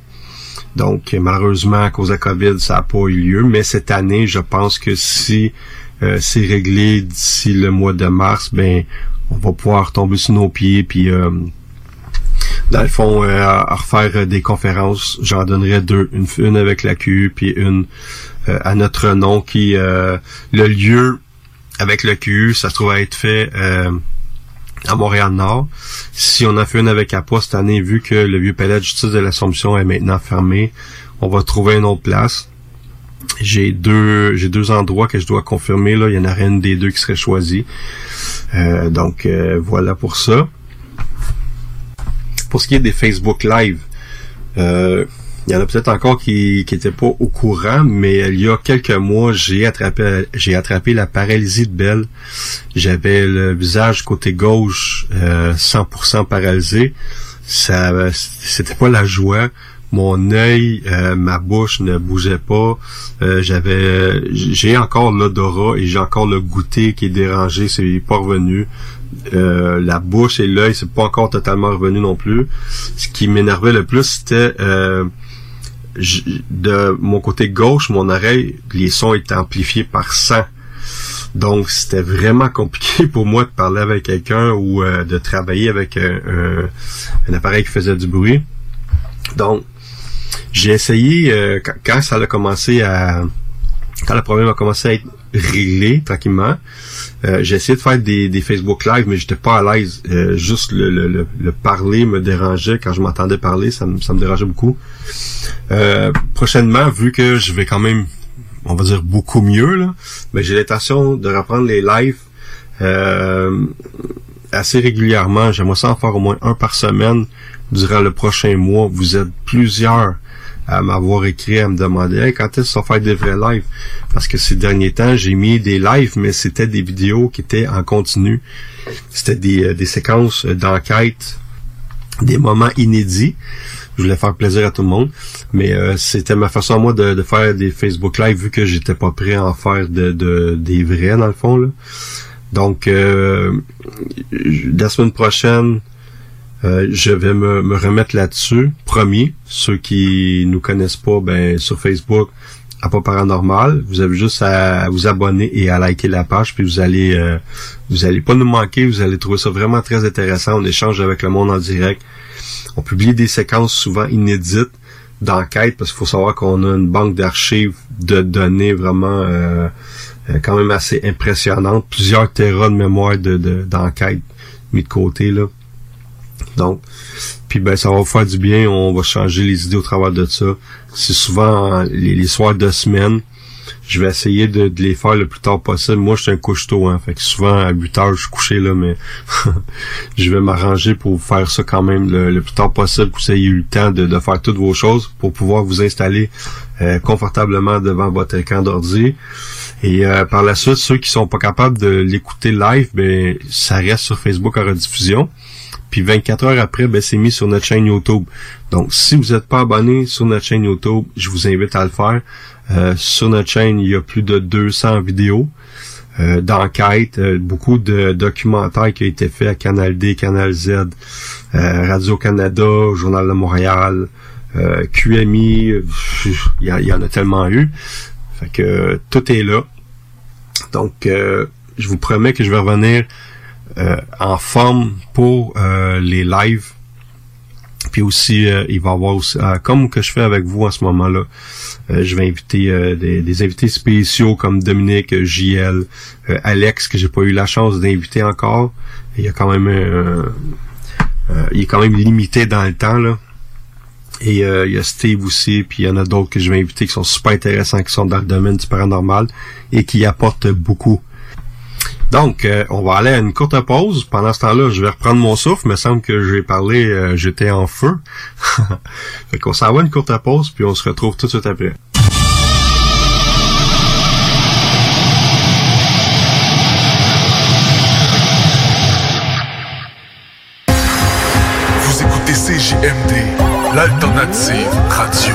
Donc, malheureusement, à cause de COVID, ça n'a pas eu lieu. Mais cette année, je pense que si euh, c'est réglé d'ici le mois de mars, ben on va pouvoir tomber sur nos pieds puis euh, dans le fond euh, à refaire des conférences. J'en donnerai deux, une, une avec la QU puis une euh, à notre nom qui euh, le lieu avec le QU, ça se trouve à être fait euh, à Montréal-Nord. Si on a fait une avec Apois cette année, vu que le vieux palais de justice de l'Assomption est maintenant fermé, on va trouver une autre place. J'ai deux j'ai deux endroits que je dois confirmer. Là. Il y en aurait une des deux qui serait choisie. Euh, donc euh, voilà pour ça. Pour ce qui est des Facebook Live, euh, il y en a peut-être encore qui qui étaient pas au courant, mais il y a quelques mois, j'ai attrapé j'ai attrapé la paralysie de Belle. J'avais le visage côté gauche euh, 100% paralysé. Ça c'était pas la joie. Mon œil, euh, ma bouche ne bougeait pas. Euh, j'avais j'ai encore l'odorat et j'ai encore le goûter qui est dérangé, c'est pas revenu. Euh, la bouche et l'œil, c'est pas encore totalement revenu non plus. Ce qui m'énervait le plus, c'était euh, de mon côté gauche, mon oreille, les sons étaient amplifiés par 100. Donc, c'était vraiment compliqué pour moi de parler avec quelqu'un ou de travailler avec un appareil qui faisait du bruit. Donc, j'ai essayé, euh, quand, ça a commencé à... Quand le problème a commencé à être réglé tranquillement, euh, j'ai essayé de faire des, des Facebook Live, mais j'étais pas à l'aise. Euh, juste le, le, le, le parler me dérangeait. Quand je m'entendais parler, ça, me- ça me dérangeait beaucoup. Euh, prochainement, vu que je vais quand même, on va dire beaucoup mieux, là, ben, j'ai l'intention de reprendre les lives euh, assez régulièrement. J'aimerais ça en faire au moins un par semaine durant le prochain mois. Vous êtes plusieurs à m'avoir écrit à me demander Hey, quand est-ce qu'on va faire des vrais lives? Parce que ces derniers temps j'ai mis des lives mais c'était des vidéos qui étaient en continu. C'était des, euh, des séquences d'enquête des moments inédits. Je voulais faire plaisir à tout le monde mais euh, c'était ma façon à moi de, de faire des Facebook live vu que j'étais pas prêt à en faire de, de- des vrais dans le fond là. donc euh, la semaine prochaine euh, je vais me, me remettre là-dessus, promis. Ceux qui nous connaissent pas, ben sur Facebook, à pas paranormal, vous avez juste à vous abonner et à liker la page, puis vous allez euh, vous allez pas nous manquer, vous allez trouver ça vraiment très intéressant. On échange avec le monde en direct. On publie des séquences souvent inédites d'enquête parce qu'il faut savoir qu'on a une banque d'archives de données vraiment euh, euh, quand même assez impressionnante, plusieurs terras de mémoire de de- d'enquête mis de côté là. Donc, puis ben ça va vous faire du bien, on va changer les idées au travers de ça. C'est souvent les, soirs de semaine. Je vais essayer de, de les faire le plus tard possible. Moi, je suis un couche-tôt, hein. Fait que souvent, à 8 heures, je suis couché, là, mais je vais m'arranger pour faire ça quand même le, le plus tard possible, que vous ayez eu le temps de, de faire toutes vos choses pour pouvoir vous installer euh, confortablement devant votre écran d'ordi. Et euh, par la suite, ceux qui sont pas capables de l'écouter live, ben ça reste sur Facebook en rediffusion. Puis 24 heures après, ben, c'est mis sur notre chaîne YouTube. Donc, si vous n'êtes pas abonné sur notre chaîne YouTube, je vous invite à le faire. Euh, sur notre chaîne, il y a plus de 200 vidéos euh, d'enquête, euh, beaucoup de documentaires qui ont été faits à Canal D, Canal Z, euh, Radio-Canada, Journal de Montréal, euh, QMI, il y, y en a tellement eu. Fait que tout est là. Donc, euh, je vous promets que je vais revenir en forme pour euh, les lives. Puis aussi, euh, il va avoir aussi, euh, comme que je fais avec vous en ce moment-là, euh, je vais inviter euh, des, des invités spéciaux comme Dominique, euh, JL, euh, Alex, que j'ai pas eu la chance d'inviter encore. Il y a quand même euh, il est quand même limité dans le temps, là. Et euh, il y a Steve aussi, puis il y en a d'autres que je vais inviter qui sont super intéressants, qui sont dans le domaine du paranormal et qui apportent beaucoup. Donc, euh, on va aller à une courte pause. Pendant ce temps-là, je vais reprendre mon souffle. Il me semble que j'ai parlé, euh, j'étais en feu. fait qu'on s'en va une courte pause, puis on se retrouve tout de suite après. Vous écoutez CJMD, l'alternative radio.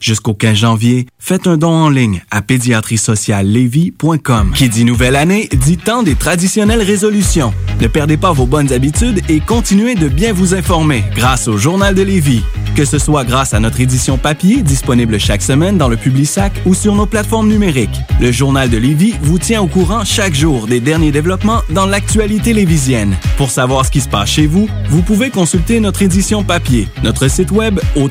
Jusqu'au 15 janvier, faites un don en ligne à pédiatriesociallevy.com. Qui dit nouvelle année, dit temps des traditionnelles résolutions. Ne perdez pas vos bonnes habitudes et continuez de bien vous informer grâce au Journal de Lévis. Que ce soit grâce à notre édition papier disponible chaque semaine dans le Publisac ou sur nos plateformes numériques. Le Journal de Lévis vous tient au courant chaque jour des derniers développements dans l'actualité lévisienne. Pour savoir ce qui se passe chez vous, vous pouvez consulter notre édition papier, notre site web au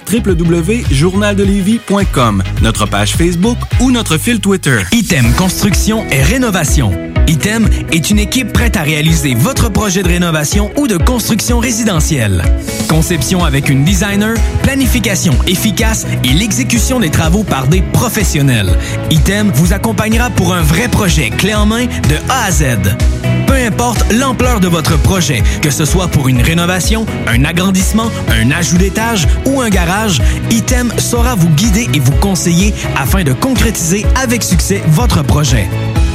notre page Facebook ou notre fil Twitter. Item Construction et Rénovation. Item est une équipe prête à réaliser votre projet de rénovation ou de construction résidentielle. Conception avec une designer, planification efficace et l'exécution des travaux par des professionnels. Item vous accompagnera pour un vrai projet clé en main de A à Z. Peu importe l'ampleur de votre projet, que ce soit pour une rénovation, un agrandissement, un ajout d'étage ou un garage, Item saura vous guider et vous conseiller afin de concrétiser avec succès votre projet.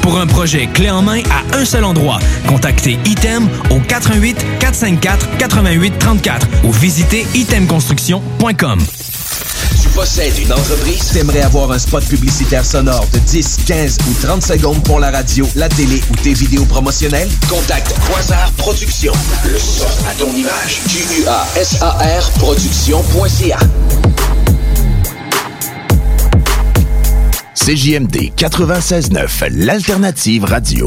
Pour un projet clé en main à un seul endroit, contactez Item au 88 454 88 34 ou visitez itemconstruction.com. Tu possèdes une entreprise, t'aimerais avoir un spot publicitaire sonore de 10, 15 ou 30 secondes pour la radio, la télé ou tes vidéos promotionnelles? Contacte Quasar Productions. Le son à ton image. Q-U-A-S-A-R Production.ca. CJMD 96.9, l'alternative radio.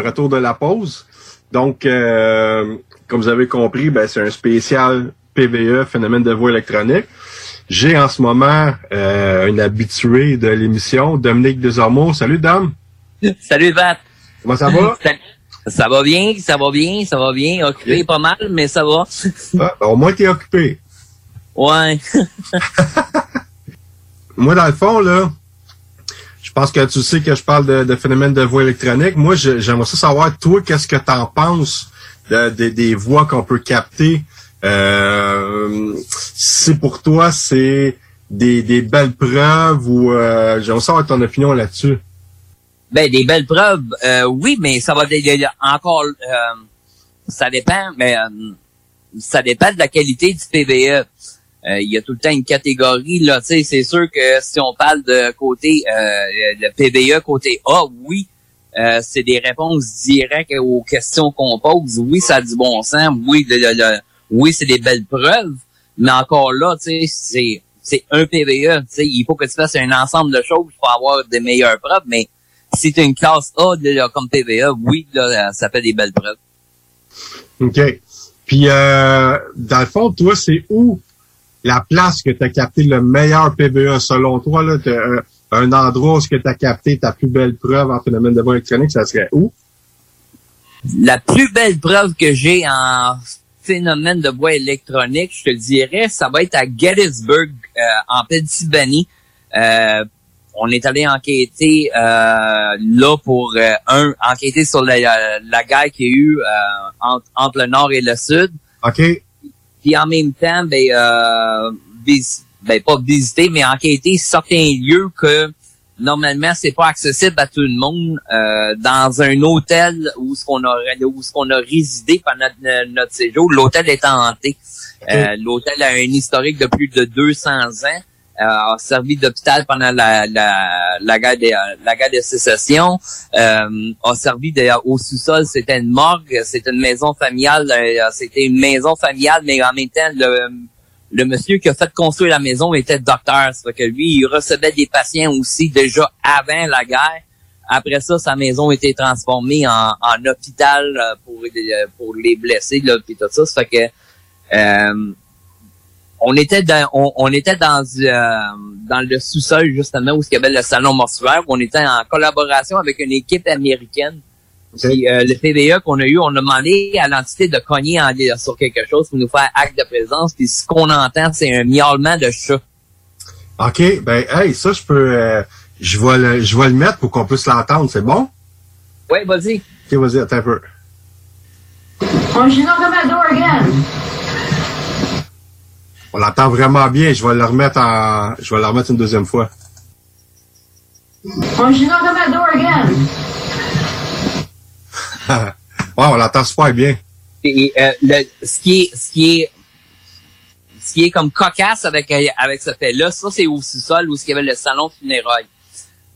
Retour de la pause. Donc, euh, comme vous avez compris, ben, c'est un spécial PVE, phénomène de voix électronique. J'ai en ce moment euh, une habituée de l'émission, Dominique Desormeaux. Salut, Dame. Salut, Vat. Comment ça va? Ça va bien, ça va bien, ça va bien. Occupé pas mal, mais ça va. Ah, ben, au moins, t'es occupé. Ouais. Moi, dans le fond, là, pense que tu sais que je parle de, de phénomène de voix électronique. Moi, j'aimerais ça savoir, toi, qu'est-ce que t'en penses de- de- des voix qu'on peut capter? Euh, si pour toi, c'est des, belles preuves ou euh, j'aimerais savoir ton opinion là-dessus. Ben, des belles preuves, euh, oui, mais ça va encore, euh, ça dépend, mais euh, ça dépend de la qualité du PVE. Euh, Il y a tout le temps une catégorie, là, tu sais, c'est sûr que si on parle de côté, euh, le PVE côté A, oui, euh, c'est des réponses directes aux questions qu'on pose. Oui, ça a du bon sens. Oui, le- le- le- oui, c'est des belles preuves. Mais encore là, tu sais, c'est c'est un PVE. Il faut que tu fasses un ensemble de choses pour avoir des meilleures preuves. Mais si tu une classe A là, comme PVE, oui, là, ça fait des belles preuves. OK. Puis, euh, dans le fond, toi, c'est où la place que tu as capté le meilleur PVE selon toi? Là, euh, un endroit où tu as capté ta plus belle preuve en phénomène de voix électronique, ça serait où? La plus belle preuve que j'ai en phénomène de bois électronique, je te dirais, ça va être à Gettysburg, euh, en Pennsylvanie. Euh, on est allé enquêter euh, là pour euh, un enquêter sur la, la guerre qu'il y a eu euh, entre, entre le nord et le sud. OK. Puis en même temps, ben, euh, vis- ben pas visiter, mais enquêter certains lieux que normalement c'est pas accessible à tout le monde. Euh, dans un hôtel où ce qu'on a où ce qu'on a résidé pendant notre, notre séjour, l'hôtel est hanté. Euh, l'hôtel a un historique de plus de 200 ans. A servi d'hôpital pendant la, la, la guerre la guerre de sécession. Euh, a servi au sous-sol, c'était une morgue, c'était une maison familiale, euh, c'était une maison familiale, mais en même temps le le monsieur qui a fait construire la maison était docteur. Ça fait que lui, il recevait des patients aussi déjà avant la guerre. Après ça, sa maison a été transformée en, en hôpital euh, pour, pour les blessés, là, puis tout ça. Que euh, on était dans on, on était dans euh, dans le sous-sol justement où il y avait le salon mortuaire. On était en collaboration avec une équipe américaine. Puis, euh, le PVE qu'on a eu, on a demandé à l'entité de cogner en, sur quelque chose pour nous faire acte de présence. Puis ce qu'on entend, c'est un miaulement de chat. OK. Ben, hey, ça, je peux, euh, je vais le, je vais le mettre pour qu'on puisse l'entendre. C'est bon? Oui, vas-y. OK, vas-y, attends un peu. Oh, she's not again. On l'entend vraiment bien. Je vais le remettre en, je vais le remettre une deuxième fois. Oh, again. ouais, on l'entend super bien. Et euh, le, ce qui est, ce qui est, ce qui est comme cocasse avec euh, avec ce fait-là, ça c'est au sous-sol où il y avait le salon de funérailles.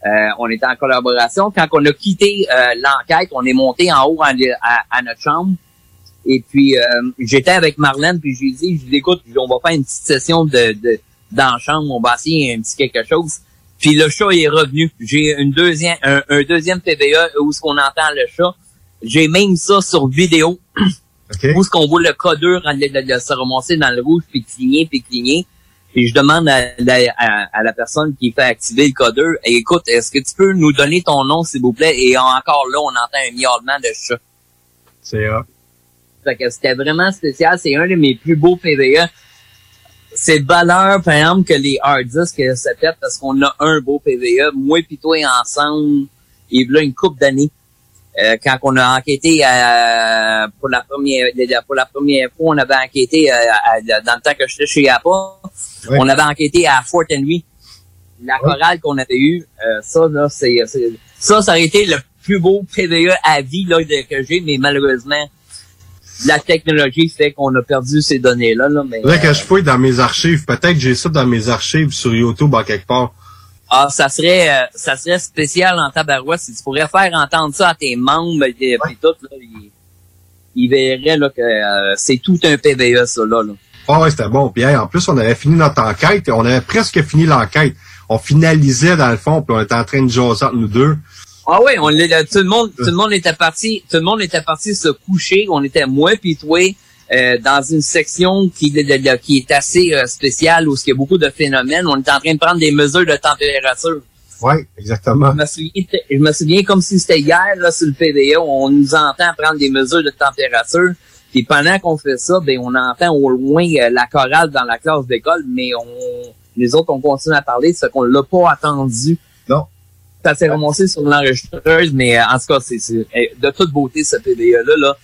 Euh, on était en collaboration. Quand on a quitté euh, l'enquête, on est monté en haut en- à, à notre chambre. Et puis euh, j'étais avec Marlène, puis j'ai dit, je dis, écoute, on va faire une petite session de, de dans la chambre, on va essayer un petit quelque chose. Puis le chat est revenu. J'ai une deuxième, un, un deuxième PVE où ce qu'on entend le chat. J'ai même ça sur vidéo. Où est-ce qu'on voit le codeur le- se remonter dans le rouge, puis cligner, puis cligner. Puis je demande à, la- à- à la personne qui fait activer le codeur, écoute, est-ce que tu peux nous donner ton nom, s'il vous plaît? Et encore là, on entend un miaulement de chat. C'est ça. Fait que c'était vraiment spécial. C'est un de mes plus beaux PVE. C'est de valeur, par exemple, que les hard disks euh, se fait parce qu'on a un beau PVE. Moi pis toi ensemble, il y a une couple d'années. Euh, quand on a enquêté euh, pour la première pour la première fois, on avait enquêté euh, à- dans le temps que j'étais chez Apple, on avait enquêté à Fort Henry. La chorale qu'on avait eue, euh, ça là, c'est ça, ça aurait été le plus beau PVE à vie là, que j'ai, mais malheureusement, la technologie fait qu'on a perdu ces données-là. Là, mais, Faudrait que je fouille dans mes archives. Peut-être que j'ai ça dans mes archives sur YouTube en quelque part. Ah, ça serait euh, ça serait spécial en tabarouette si tu pourrais faire entendre ça à tes membres et puis tout, là, ils, ils verraient là, que euh, c'est tout un PVE, ça, là. là. Ah ouais, c'était bon. Puis hey, en plus, on avait fini notre enquête. On avait presque fini l'enquête. On finalisait dans le fond, puis on était en train de jaser entre nous deux. Ah oui, on l'est- tout le monde, tout le monde était parti, tout le monde était parti se coucher. On était moi puis toi euh, dans une section qui, de- qui est assez euh, spéciale où il y a beaucoup de phénomènes. On était en train de prendre des mesures de température. Oui, exactement. Je me souviens, je me souviens comme si c'était hier, là, sur le PDA, on nous entend prendre des mesures de température. Puis pendant qu'on fait ça, ben, on entend au loin euh, la chorale dans la classe d'école, mais on, les autres, on continue à parler, c'est qu'on l'a pas attendu. Ça s'est remonté sur l'enregistreuse, mais euh, en tout cas, c'est euh, de toute beauté, ce PDA-là, là.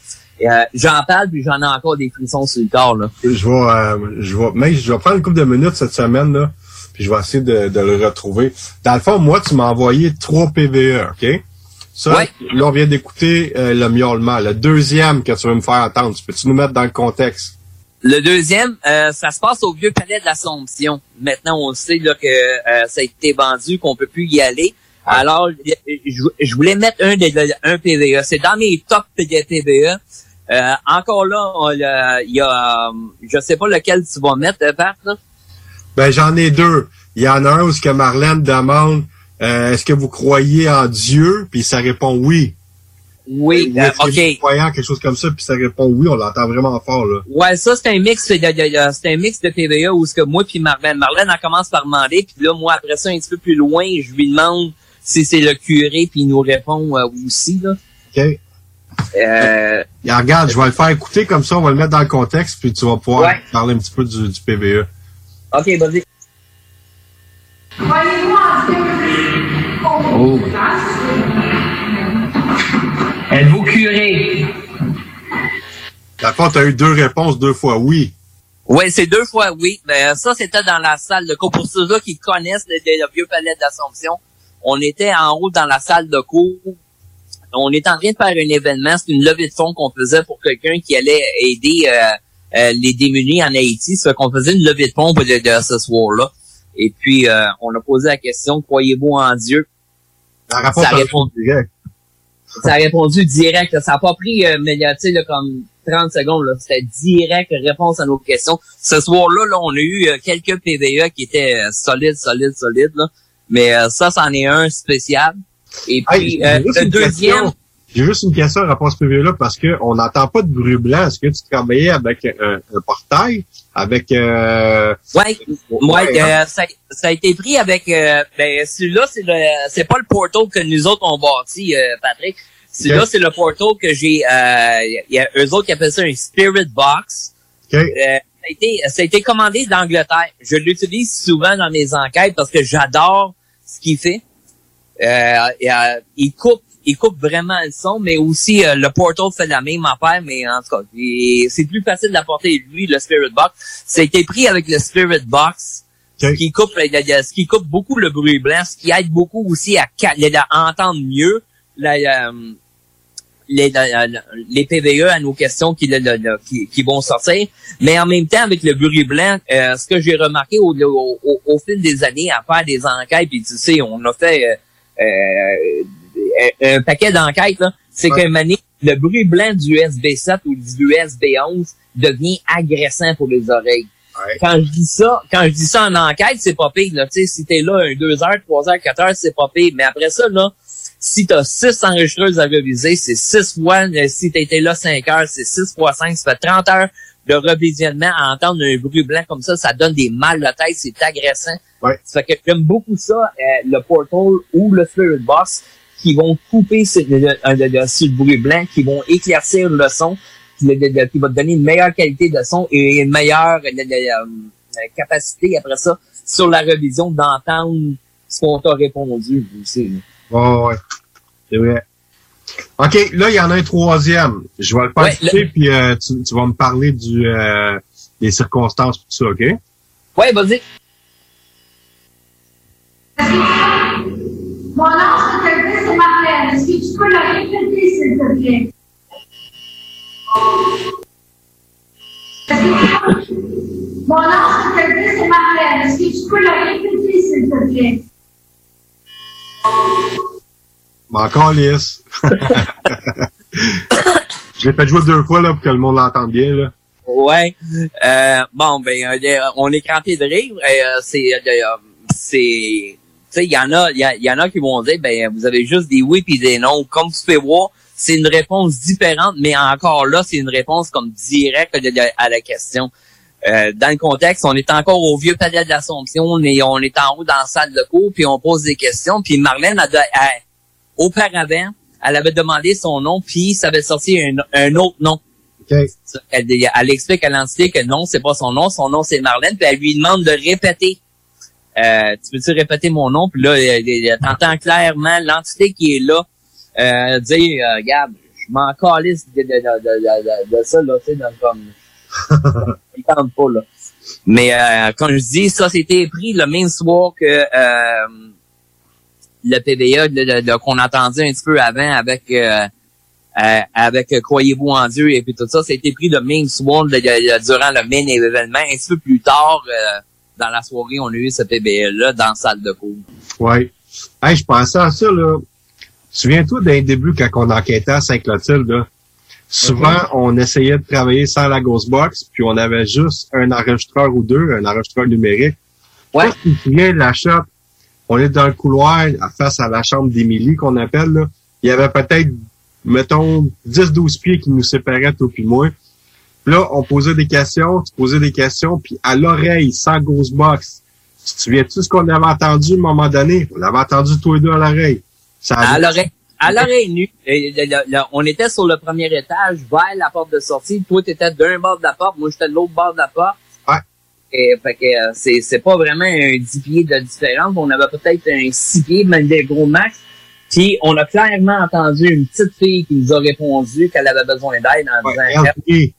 Euh, j'en parle, puis j'en ai encore des frissons sur le corps, là. Je vais, euh, je vais, mais je vais prendre une couple de minutes cette semaine, là, puis je vais essayer de, de le retrouver. Dans le fond, moi, tu m'as envoyé trois PVE, OK? Ça, là, on vient d'écouter euh, le miaulement. Le deuxième que tu veux me faire entendre, tu peux-tu nous mettre dans le contexte? Le deuxième, ça se passe au vieux palais de l'Assomption. Maintenant, on sait là, que ça a été vendu, qu'on peut plus y aller. Alors, je, je voulais mettre un des un PVE. C'est dans mes top de PVE. Euh, encore là, il y a, je sais pas lequel tu vas mettre, euh, Pat, là. Ben, j'en ai deux. Il y en a un où ce que Marlène demande, euh, est-ce que vous croyez en Dieu? Puis ça répond oui. Oui, Ou euh, que ok. vous croyez en quelque chose comme ça, puis ça répond oui, on l'entend vraiment fort, là. Ouais, ça c'est un mix c'est un mix de TVA où ce que moi puis Marlène, Marlène elle commence par demander puis là moi après ça un petit peu plus loin, je lui demande si c'est le curé puis il nous répond euh, aussi là. OK. Euh, Et regarde, je vais le faire écouter comme ça, on va le mettre dans le contexte, puis tu vas pouvoir Ouais. parler un petit peu du, du PVE. OK, vas-y. Oh. Êtes-vous curé? Fond, tu as eu deux réponses deux fois oui. Ouais, c'est deux fois oui. Mais euh, ça, c'était dans la salle de cours. Pour ceux-là qui connaissent le, le vieux palais d'Assomption, on était en haut dans la salle de cours. On est en train de faire un événement. C'est une levée de fonds qu'on faisait pour quelqu'un qui allait aider euh, euh, les démunis en Haïti. C'est qu'on faisait une levée de fonds de, de ce soir-là. Et puis, euh, on a posé la question, croyez-vous en Dieu? Ça a répond direct. ça a répondu direct. Ça n'a pas pris, euh, mais là, tu sais, là, comme 30 secondes. là. C'était direct réponse à nos questions. Ce soir-là, là, on a eu euh, quelques PVE qui étaient solides, solides, solides. Là. Mais euh, ça, c'en est un spécial. Et puis, Hey, euh, le deuxième... J'ai juste une question à rapport à ce PVE-là parce que on n'entend pas de bruit blanc. Est-ce que tu travaillais avec un, un portail? Avec euh... Ouais, ouais, hein? euh, ça, ça a été pris avec euh, ben celui-là c'est le c'est pas le portal que nous autres on bâti euh, Patrick. Celui-là c'est le portal que j'ai euh il y a eux autres qui appellent ça un spirit box. OK. Euh, ça, a été, ça a été commandé d'Angleterre. Je l'utilise souvent dans mes enquêtes parce que j'adore ce qu'il fait. Euh, euh, il coupe il coupe vraiment le son, mais aussi euh, le Portal fait la même affaire, mais en tout cas, c'est plus facile d'apporter lui le Spirit Box. Été pris avec le Spirit Box, ce qui coupe ce qui coupe beaucoup le bruit blanc, ce qui aide beaucoup aussi à, à entendre mieux la, euh, les, la- les PVE à nos questions qui, le- le- le- qui, qui vont sortir. Mais en même temps, avec le bruit blanc, euh, ce que j'ai remarqué au, au, au- au fil des années à faire des enquêtes, puis tu sais, on a fait euh, euh, un paquet d'enquêtes, là, c'est Ouais. qu'un le bruit blanc du USB7 ou du USB11 devient agressant pour les oreilles. Quand je dis ça, quand je dis ça en enquête, c'est pas pire, là. Tu sais, si t'es là un 2 heures, 3 heures, 4 heures, c'est pas pire. Mais après ça, là, si t'as 6 enregistreuses à reviser, c'est 6 fois, euh, si été là 5 heures, c'est 6 fois 5, ça fait 30 heures de revisionnement à entendre un bruit blanc comme ça, ça donne des mal de tête, c'est agressant. Ça fait que j'aime beaucoup ça, euh, le Portal ou le Spirit Box, qui vont couper sur le, le- le- le- sur le bruit blanc, qui vont éclaircir le son, qui, le- le- qui va te donner une meilleure qualité de son et une meilleure le- le- euh, capacité après ça sur la révision d'entendre ce qu'on t'a répondu aussi. Ouais, ouais. C'est vrai. OK, là, il y en a un troisième. Je vais le faire Ouais, écouter, puis euh, tu, tu vas me parler du euh, des circonstances, tout ça, OK? Ouais, vas-y. Mon nom, je te le dis, c'est Marlène. Est-ce que tu peux le répéter, s'il te plaît? Est-ce que- Mon nom, je te le dis, c'est Marlène. Est-ce que tu peux le répéter, s'il te plaît? Mais encore lisse. Je l'ai fait jouer deux fois là, pour que le monde l'entende bien. Là. Ouais. Euh, bon, ben, euh, on est crampé de rire. Euh, c'est, euh, c'est, tu sais, il y en a, il y, y en a qui vont dire, ben, vous avez juste des oui puis des non. Comme tu peux voir, c'est une réponse différente, mais encore là, c'est une réponse comme directe à la question. Euh, dans le contexte, on est encore au vieux palais de l'Assomption, on est, on est en haut dans la salle de cours, puis on pose des questions, puis Marlène, a, a- auparavant, elle avait demandé son nom, puis ça avait sorti un, un autre nom. Elle, elle explique à l'entité que non, c'est pas son nom, son nom c'est Marlène, puis elle lui demande de répéter. Euh, tu peux-tu répéter mon nom? Puis là, elle- elle- t'entends clairement l'entité qui est là euh, dire, euh, regarde, je m'en calisse de, de, de, de, ça, là, tu sais, dans- comme... Mais euh, quand je dis ça, c'était pris le même soir que euh, le le- qu'on entendait un petit peu avant avec euh, euh, avec euh, Croyez-vous en Dieu et puis tout ça, c'était pris le même soir durant le main événement. Un petit peu plus tard, euh, dans la soirée, on a eu ce PBA-là dans la salle de cours. Hey, je pensais à ça, là. Souviens-toi d'un début quand on enquêtait à Saint-Clotilde, là. Souvent, on essayait de travailler sans la Ghostbox, puis on avait juste un enregistreur ou deux, un enregistreur numérique. Ouais. Je de la shop. On est dans le couloir, à- face à la chambre d'Émilie, qu'on appelle, là. Il y avait peut-être, mettons, 10-12 pieds qui nous séparaient, toi puis moi. Puis là, on posait des questions, tu posais des questions, puis à l'oreille, sans Ghostbox. Tu te souviens-tu ce qu'on avait entendu à un moment donné? On l'avait entendu tous les deux à l'oreille. Ça À l'oreille, à le- le- on était sur le premier étage vers la porte de sortie. Toi, t'étais d'un bord de la porte, moi, j'étais de l'autre bord de la porte. Ouais. Et, fait que euh, c'est, c'est pas vraiment un 10 pieds de différence. On avait peut-être un 6 pieds, même des gros max. Puis, on a clairement entendu une petite fille qui nous a répondu qu'elle avait besoin d'aide en disant... LP.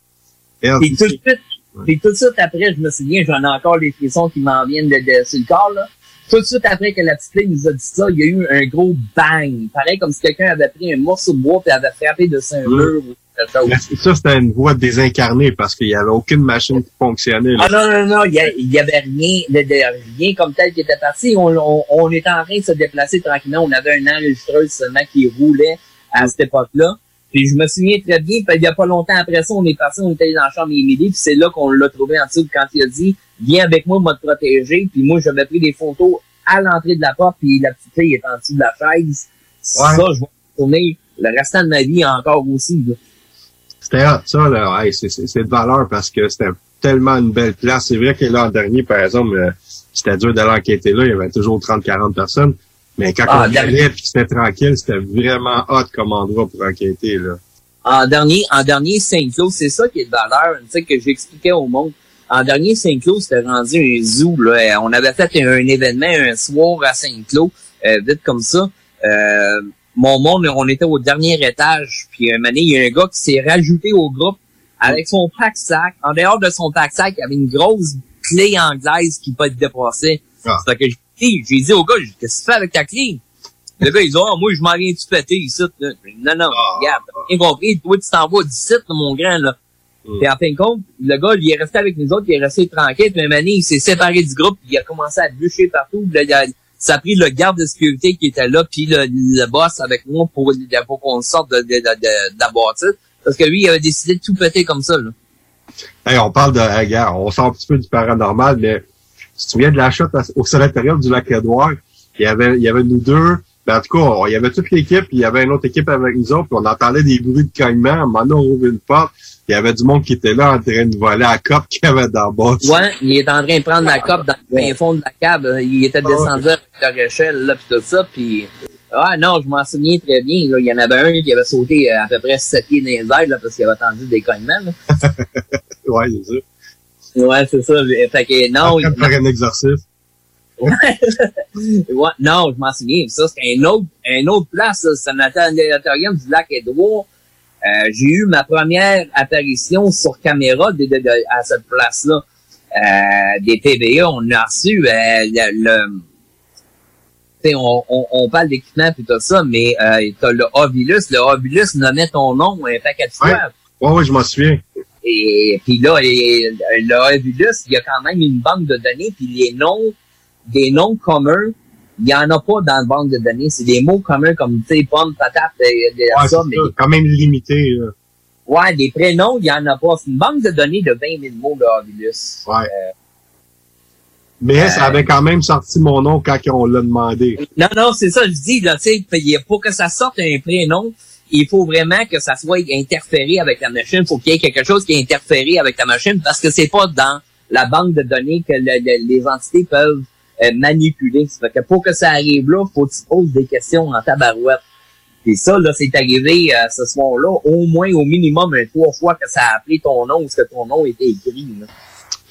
Puis tout de suite, puis tout de suite après, je me souviens, j'en ai encore les frissons qui m'en viennent de, de- sur le corps, là. Tout de suite après que la petite fille nous a dit ça, il y a eu un gros bang. Pareil comme si quelqu'un avait pris un morceau de bois et avait frappé dessus un mur ou quelque chose. Mais Ça, c'était une voix désincarnée parce qu'il y avait aucune machine qui fonctionnait. là. Ah non, non, non, il y, a- il y avait rien, de, de- rien comme tel qui était parti. On, on, on était en train de se déplacer tranquillement. On avait un enregistreuse seulement qui roulait à cette époque-là. Puis je me souviens très bien, puis il y a pas longtemps après ça, on est parti, on était dans la chambre d'Émilie, puis c'est là qu'on l'a trouvé en dessous quand il a dit Viens avec moi, moi te protéger. Puis moi, j'avais pris des photos à l'entrée de la porte, puis la petite fille est en dessous de la chaise. Ça, je vais tourner le restant de ma vie encore aussi. C'était hot, ça, là. Hey, c'est, de valeur parce que c'était tellement une belle place. C'est vrai que l'an dernier, par exemple, euh, c'était dur d'aller enquêter là. Il y avait toujours 30-40 personnes. Mais quand Ah, on y allait puis c'était tranquille, c'était vraiment hot comme endroit pour enquêter, là. En dernier, en dernier Saint-Cloud, c'est ça qui est de valeur, tu sais, que j'expliquais au monde. En dernier Saint-Cloud, c'était rendu un zoo, là. On avait fait un, un événement un soir à Saint-Cloud, euh, vite comme ça. Euh, mon monde, on était au dernier étage, puis un moment donné, il y a un gars qui s'est rajouté au groupe avec son pack-sac. En dehors de son pack-sac, il y avait une grosse clé anglaise qui peut être dépassée. Ah. C'est que j'ai dit, j'ai dit au gars, qu'est-ce que tu fais avec ta clé? Le gars, il dit, oh, moi, je m'en viens tu péter ici. là? Non, non, regarde, t'as bien compris. Toi, tu t'en vas d'ici, mon grand, là. Puis en fin de compte, le gars, il est resté avec nous autres, il est resté tranquille. Puis un donné, il s'est séparé du groupe, puis il a commencé à bûcher partout. Puis là, il a- ça a pris le garde de sécurité qui était là, puis le, le boss avec moi pour, pour qu'on sorte de, de, de, de, la bâtisse. Parce que lui, il avait décidé de tout péter comme ça, là. Hey, on parle de, regarde, on sort un petit peu du paranormal, mais tu te souviens de la à- au solitaire du lac Édouard? Il y avait, il y avait nous deux. Ben, en tout cas, on- il y avait toute l'équipe, puis il y avait une autre équipe avec nous autres, puis on entendait des bruits de cognement. À un moment donné, on ouvre une porte. Il y avait du monde qui était là en train de voler à la cop qu'il y avait dans le bas. Ouais, il est en train de prendre la cope dans le fond de la cave. Il était descendu avec leur échelle, là, pis tout ça, puis... Ah non, je m'en souviens très bien. Là. Il y en avait un qui avait sauté à peu près 7 pieds dans les airs, là, parce qu'il avait attendu des cognements. Ouais, c'est ça. Ouais, c'est ça. Fait que non... En train de faire un exorcisme. Ouais, non, je m'en souviens. Ça, c'était un autre, un autre place. ça. C'est un du lac Édouard. Euh, j'ai eu ma première apparition sur caméra de, de- de- à cette place-là. Euh, des TVA, on a reçu euh, le... le- tu sais, on, on, on parle d'équipement et tout ça, mais euh, t'as le Ovilus. Le Ovilus nommait ton nom un paquet de fois. Ouais, ouais, je m'en souviens. Et puis là, le Ovilus, il y a quand même une banque de données, puis les noms, des noms communs, il y en a pas dans la banque de données. C'est des mots communs comme, tu sais, pomme, patate, et, et Ouais, ça, mais ça, quand même limité, là. ouais, des prénoms, il y en a pas. C'est une banque de données de 20 000 mots, le Ovilus. Ouais. Mais ça avait quand même sorti mon nom quand on l'a demandé. Non, non, c'est ça, je dis, là, tu sais, pour que ça sorte un prénom, il faut vraiment que ça soit interféré avec la machine. Il faut qu'il y ait quelque chose qui est interféré avec la machine parce que c'est pas dans la banque de données que le- le- les entités peuvent euh, manipuler. Ça fait que pour que ça arrive là, faut que tu poses des questions en tabarouette. Et ça, là, c'est arrivé euh, ce soir-là, au moins, au minimum, un trois fois que ça a appelé ton nom ou que ton nom était écrit.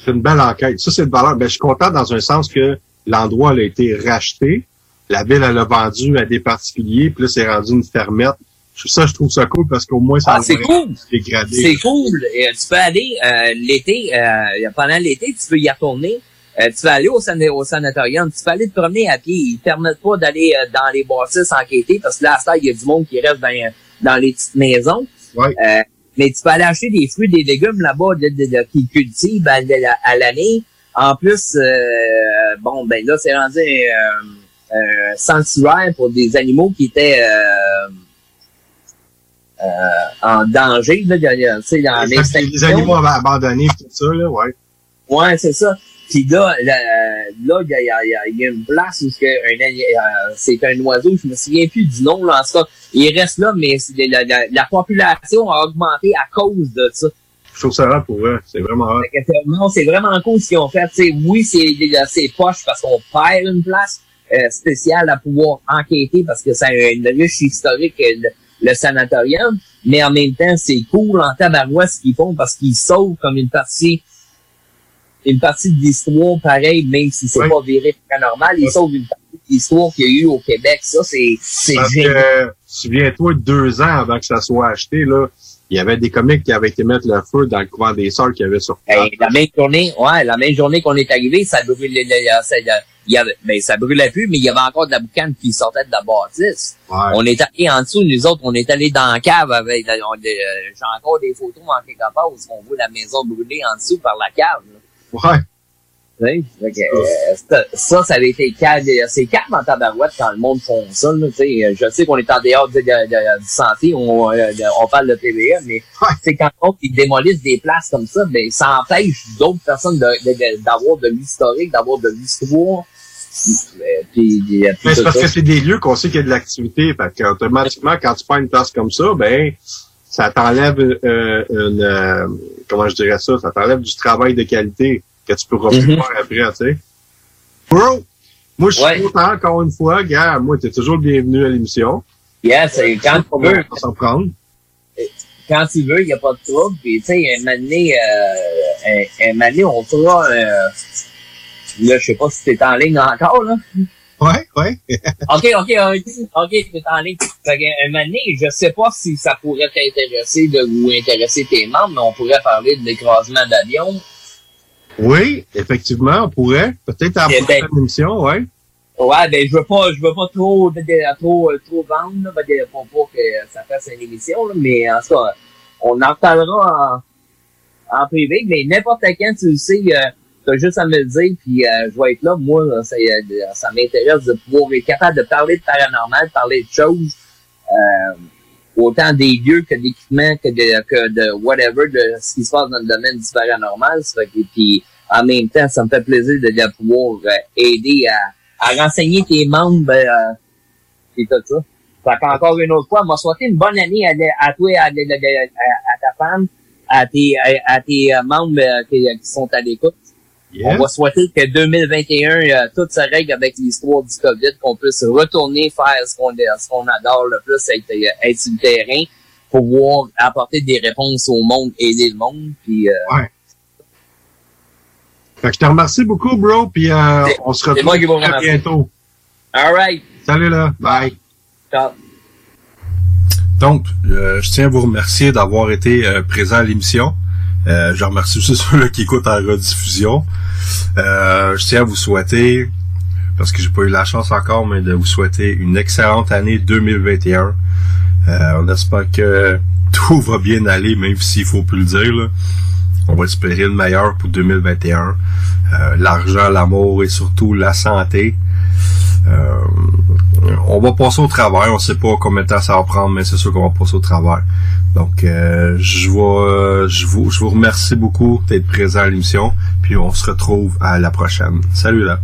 C'est une belle enquête. Ça, c'est de valeur. Ben, je suis content dans un sens que l'endroit a été racheté. La ville, elle l'a vendu à des particuliers, puis là, c'est rendu une fermette. Ça, je trouve ça cool parce qu'au moins, ça Ah, c'est cool. C'est cool. Et, euh, tu peux aller euh, l'été, euh, pendant l'été, tu peux y retourner. Euh, tu vas aller au, san au sanatorium, tu peux aller te promener à pied. Ils te permettent pas d'aller euh, dans les bâtisses enquêter parce que là, à ça, il y a du monde qui reste dans, dans les petites maisons. Ouais. Euh, mais tu peux aller acheter des fruits, des légumes là-bas de, de, de- qu'ils cultivent à, à- à l'année. En plus, euh, bon, ben là, c'est rendu un euh, sanctuaire pour des animaux qui étaient euh, euh, en danger, là, dans Les, les animaux ab- abandonnés, tout ça, là, ouais. Ouais, c'est ça. Puis là, là, il y a, y a- y a- une place où c'est un, un oiseau, je me souviens plus du nom, là, en tout cas. Il reste là, mais la, la, la population a augmenté à cause de ça. Je trouve ça rare pour eux. C'est vraiment rare. Non, c'est vraiment cool ce qu'ils ont fait. Tu sais, oui, c'est c'est poche parce qu'on perd une place euh, spéciale à pouvoir enquêter parce que c'est une riche historique le, le sanatorium, mais en même temps, c'est cool en tabarouette ce qu'ils font parce qu'ils sauvent comme une partie une partie de l'histoire pareil, même si c'est pas viré paranormal, ils sauvent une partie de l'histoire qu'il y a eu au Québec. Ça, c'est génial. que, souviens-toi, deux ans avant que ça soit acheté, là, il y avait des comics qui avaient été mettre le feu dans le couvent des sœurs qu'il y avait sur Hey, la même journée, ouais, la même journée qu'on est arrivé, ça brûlait, le- le- ça, il y avait, ben, ça brûlait plus, mais il y avait encore de la boucane qui sortait de la bâtisse. On est allé en dessous, nous autres, on est allé dans la cave avec, euh, j'ai encore des photos en quelque part où on voit la maison brûler en dessous par la cave, là. Ouais. Euh, ça, ça, avait été calme. C'est calme en tabarouette quand le monde font ça. Là, tu sais. je sais qu'on est en dehors de, de, santé, on, euh, on parle de PVM, mais c'est quand on- ils démolissent des places comme ça, ben, ça empêche d'autres personnes d'avoir de, l'historique, d'avoir de l'histoire. Euh, Puis, Mais c'est parce ça. que c'est des lieux qu'on sait qu'il y a de l'activité. Fait qu'automatiquement, quand tu prends une place comme ça, ben, ça t'enlève euh, une, euh, comment je dirais ça, ça t'enlève du travail de qualité que tu pourras plus Mhm. faire après, tu sais. Bro, moi, je suis content encore une fois. Gars, moi, t'es toujours le bienvenu à l'émission. Yes, et quand tu veux. On s'en prendre. quand tu veux, il n'y a pas de trouble. Puis, tu sais, un moment donné, euh, un, un moment donné, on fera, euh, là, je sais pas si t'es en ligne encore, là. Ouais, ouais. OK, OK, OK, OK, t'es en ligne. Fait qu'un moment donné, je sais pas si ça pourrait t'intéresser de, ou intéresser tes membres, mais on pourrait parler de l'écrasement d'avion. Oui, effectivement, on pourrait. Peut-être la Eh ben- prochaine émission, ouais. Ouais, ben, je veux pas, je veux pas trop, de- de- trop, euh, trop vendre, là, que pour pas que ça fasse une émission, là, mais en tout cas, on en reparlera en, en privé, mais n'importe quand, tu le sais, euh, juste à me le dire, puis euh, je vais être là. Moi, là, ça, euh, ça m'intéresse de pouvoir être capable de parler de paranormal, de parler de choses, euh, autant des lieux que d'équipements, que de, que de whatever, de ce qui se passe dans le domaine du paranormal. Ça fait que, puis, en même temps, ça me fait plaisir de, pouvoir euh, aider à, à renseigner tes membres euh, et tout ça. Fait qu'encore une autre fois, m'a souhaité une bonne année à, toi, à, à, ta femme, à tes, à, tes membres qui sont à l'écoute. On va souhaiter que 2021, euh, tout se règle avec l'histoire du COVID, qu'on puisse retourner faire ce qu'on adore le plus, être, euh, être sur le terrain, pouvoir apporter des réponses au monde, aider le monde. Puis, euh, Fait que je te remercie beaucoup, bro, puis euh, on se c'est moi qui vous retrouve très bientôt. All right. Salut là, bye. Ciao. Donc, euh, je tiens à vous remercier d'avoir été euh, présent à l'émission. Euh, je remercie aussi ceux qui écoutent en rediffusion. Euh, je tiens à vous souhaiter, parce que j'ai pas eu la chance encore, mais de vous souhaiter une excellente année 2021. Euh, on espère que tout va bien aller, même s'il faut plus le dire. là. On va espérer le meilleur pour 2021. Euh, L'argent, l'amour et surtout la santé. Euh, on va passer au travail. On sait pas combien de temps ça va prendre, mais c'est sûr qu'on va passer au travail. Donc, euh, je, euh, je, vous, je vous remercie beaucoup d'être présent à l'émission. Puis on se retrouve à la prochaine. Salut là.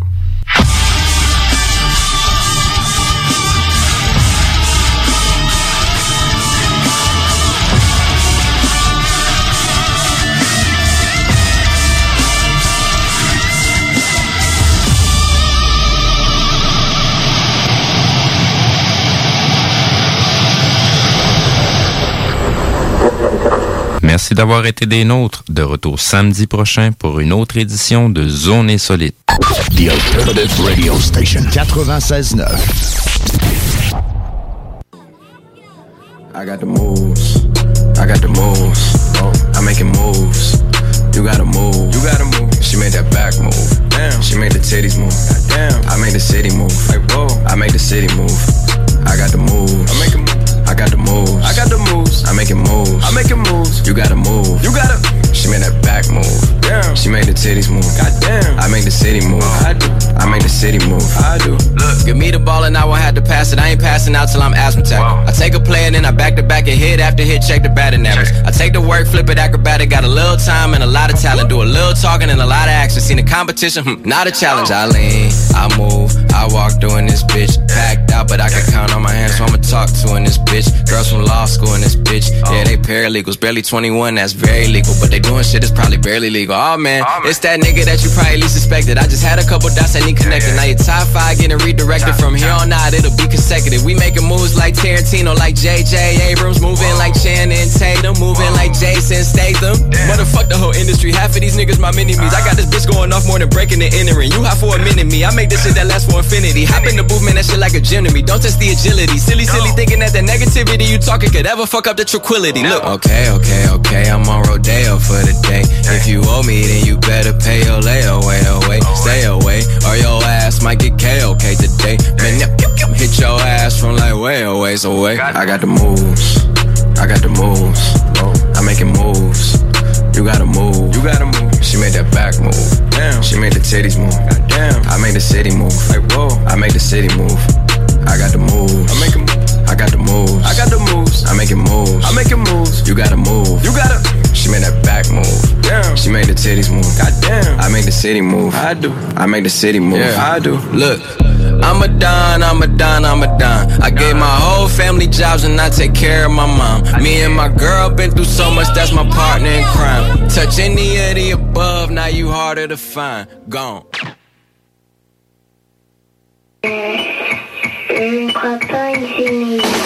D'avoir été des nôtres. De retour samedi prochain pour une autre édition de Zone Insolite. The Alternative Radio Station 96.9. I got the moves. I got the moves. I'm making moves. You gotta move. You gotta move. She made that back move. Damn. She made the titties move. Damn. I made the city move. Like whoa. I made the city move. I got the moves. I make moves. I got the moves. I got the moves. I'm making moves. I'm making moves. You gotta move. You gotta. She made that back move. Damn. She made the titties move. Goddamn. I make the city move. I do. I make the city move. I do. Look, give me the ball and I won't have to pass it. I ain't passing out till I'm asthmatic. I take a play and then I back to back and hit after hit, check the batting average. I take the work, flip it acrobatic. Got a little time and a lot of talent. Do a little talking and a lot of action. Seen the competition, hmm, not a challenge. I lean, I move, I walk doing this bitch. Packed out, but I can count on my hands, so I'ma talk to in this bitch. Girls from law school in this bitch. Yeah, they paralegals, barely 21, that's very legal. But they doing shit that's probably barely legal. Oh, oh man, it's that nigga that you probably least suspected. I just had a couple dots that need connected. Now your top five getting redirected from here on out, it'll be consecutive. We making moves like Tarantino, like JJ Abrams, moving like Channing Tatum, moving like Jason Statham. Motherfuck the whole industry. Half of these niggas my mini me's. I got this bitch going off more than breaking and entering. You hot for a minute, me. I make this shit that lasts for infinity. Hop in the booth, man, that shit like a gym to me. Don't test the agility. Silly, silly thinking that the negativity you talking could ever fuck up the tranquility. Look. Okay, okay, okay. I'm on Rodeo for the day. If you owe me, then you better pay your layaway away. Stay away, or your ass might get KOK today. Man, hit your ass from like way away, so away. I got the moves. I got the moves. I'm making moves. You gotta move. You gotta move. She made that back move. Damn. She made the titties move. Damn. I made the city move. Like whoa. I made the city move. I got the moves. I make I got the moves. I got the moves. I'm making moves. I'm making moves. You gotta move. You gotta. She made that back move. Damn. She made the titties move. Goddamn. I make the city move. I do. I make the city move. Yeah. I do. Look. I'm a don, I'm a don, I'm a don. I gave my whole family jobs and I take care of my mom. Me and my girl been through so much, that's my partner in crime. Touch any of the above, now you harder to find. Gone. Je ne crois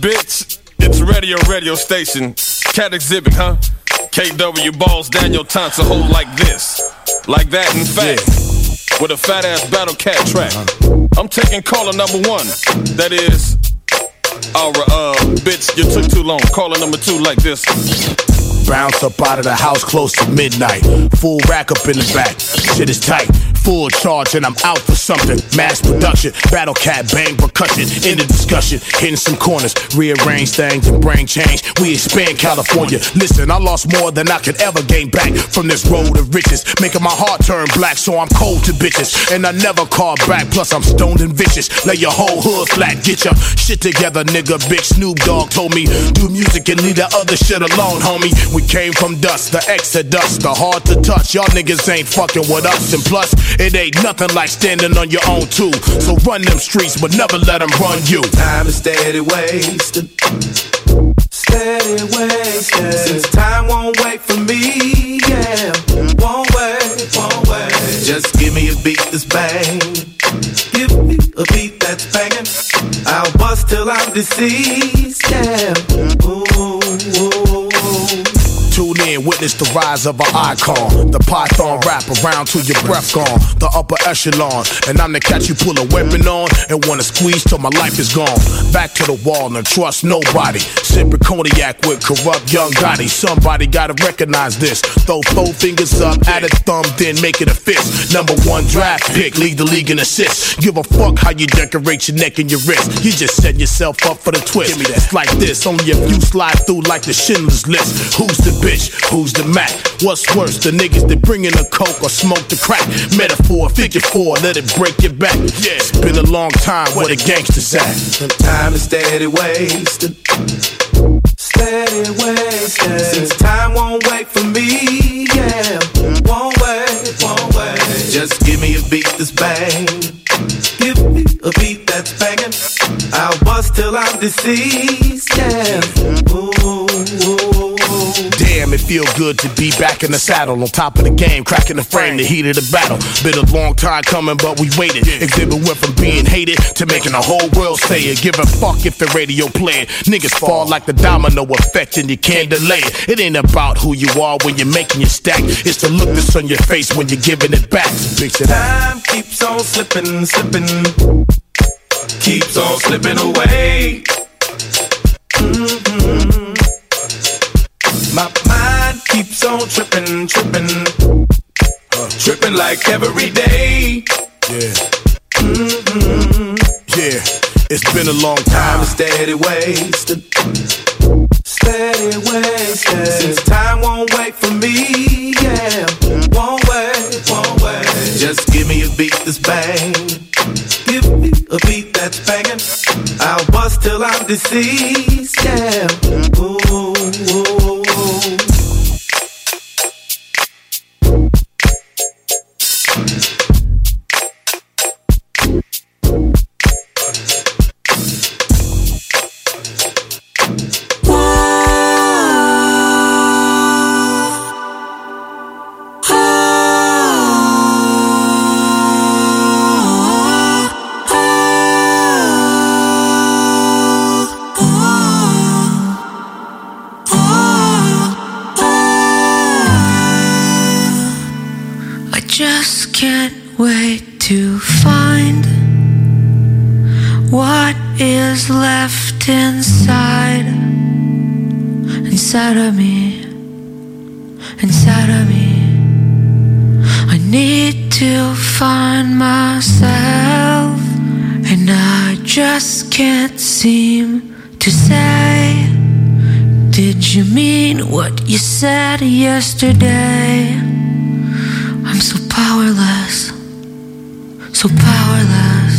bitch. It's radio, radio station. Cat exhibit, huh? KW balls Daniel Thompson hold like this. Like that, in fact. With a fat ass battle cat track. I'm taking caller number one. That is. our uh, bitch, you took too long. Caller number two like this. Bounce up out of the house close to midnight. Full rack up in the back. Shit is tight. Full charge and I'm out for something. Mass production. Battle cat bang percussion. In the discussion. Hitting some corners. Rearrange things and brain change. We expand California. Listen, I lost more than I could ever gain back from this road of riches. Making my heart turn black so I'm cold to bitches. And I never call back. Plus I'm stoned and vicious. Lay your whole hood flat. Get your shit together, nigga. Big Snoop Dogg told me do music and leave that other shit alone, homie. We came from dust, the exodus, the hard to touch. Y'all niggas ain't fucking with us. And plus, it ain't nothing like standing on your own too. So run them streets, but never let them run you. Time is steady wasted. Steady wasted. Since time won't wait for me, yeah. Won't wait, won't wait. Just give me a beat that's bang. Give me a beat that's banging. I'll bust till I'm deceased, yeah. Ooh, ooh, ooh. Witness the rise of an icon. The python rap around till your breath gone. The upper echelon. And I'm the cat you pull a weapon on and wanna squeeze till my life is gone. Back to the wall and trust nobody. Sipping cognac with corrupt young Gotti. Somebody gotta recognize this. Throw four fingers up, add a thumb, then make it a fist. Number one draft pick, lead the league in assists. Give a fuck how you decorate your neck and your wrist. You just set yourself up for the twist. Give me that. It's like this, only if you slide through like the Schindler's List. Who's the bitch? Who's the Mac? What's worse, the niggas that bring in a coke or smoke the crack? Metaphor, figure four, let it break your back. Yeah, it's been a long time where the gangsters at. Time is steady wasted. Steady wasted. Since time won't wait for me, yeah. Won't wait, won't wait. Just give me a beat that's bang. Give me a beat that's banging. I'll bust till I'm deceased, yeah. Ooh, ooh, it feel good to be back in the saddle, on top of the game, cracking the frame, the heat of the battle. Been a long time coming, but we waited. Exhibit went from being hated to making the whole world say it. Give a fuck if the radio play it. Niggas fall like the domino effect and you can't delay it. It ain't about who you are when you're making your stack. It's the look that's on your face when you're giving it back. So picture that. Time keeps on slipping, slipping. Keeps on slipping away. Mhm. My mind keeps on tripping, tripping. Tripping like every day. Yeah. Mhm. Yeah, it's been a long Time steady wasted. Steady wasted. Since time won't wait for me, yeah. Won't wait, won't wait. Just give me a beat that's bang. Give me a beat that's banging. I'll bust till I'm deceased, yeah. Ooh, ooh, inside of me, inside of me. I need to find myself, and I just can't seem to say. Did you mean what you said yesterday? I'm so powerless, so powerless.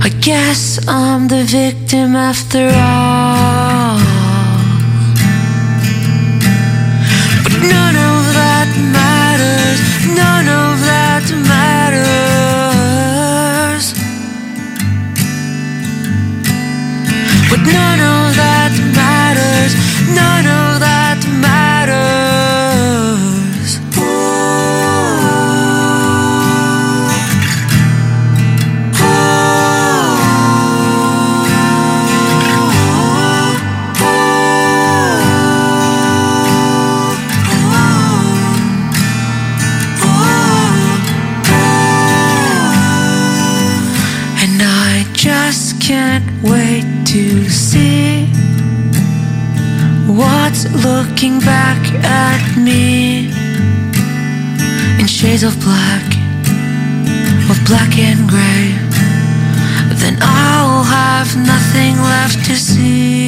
I guess I'm the victim after all. None of that matters. But none of that matters, none of looking back at me in shades of black, of black and gray, then I'll have nothing left to see.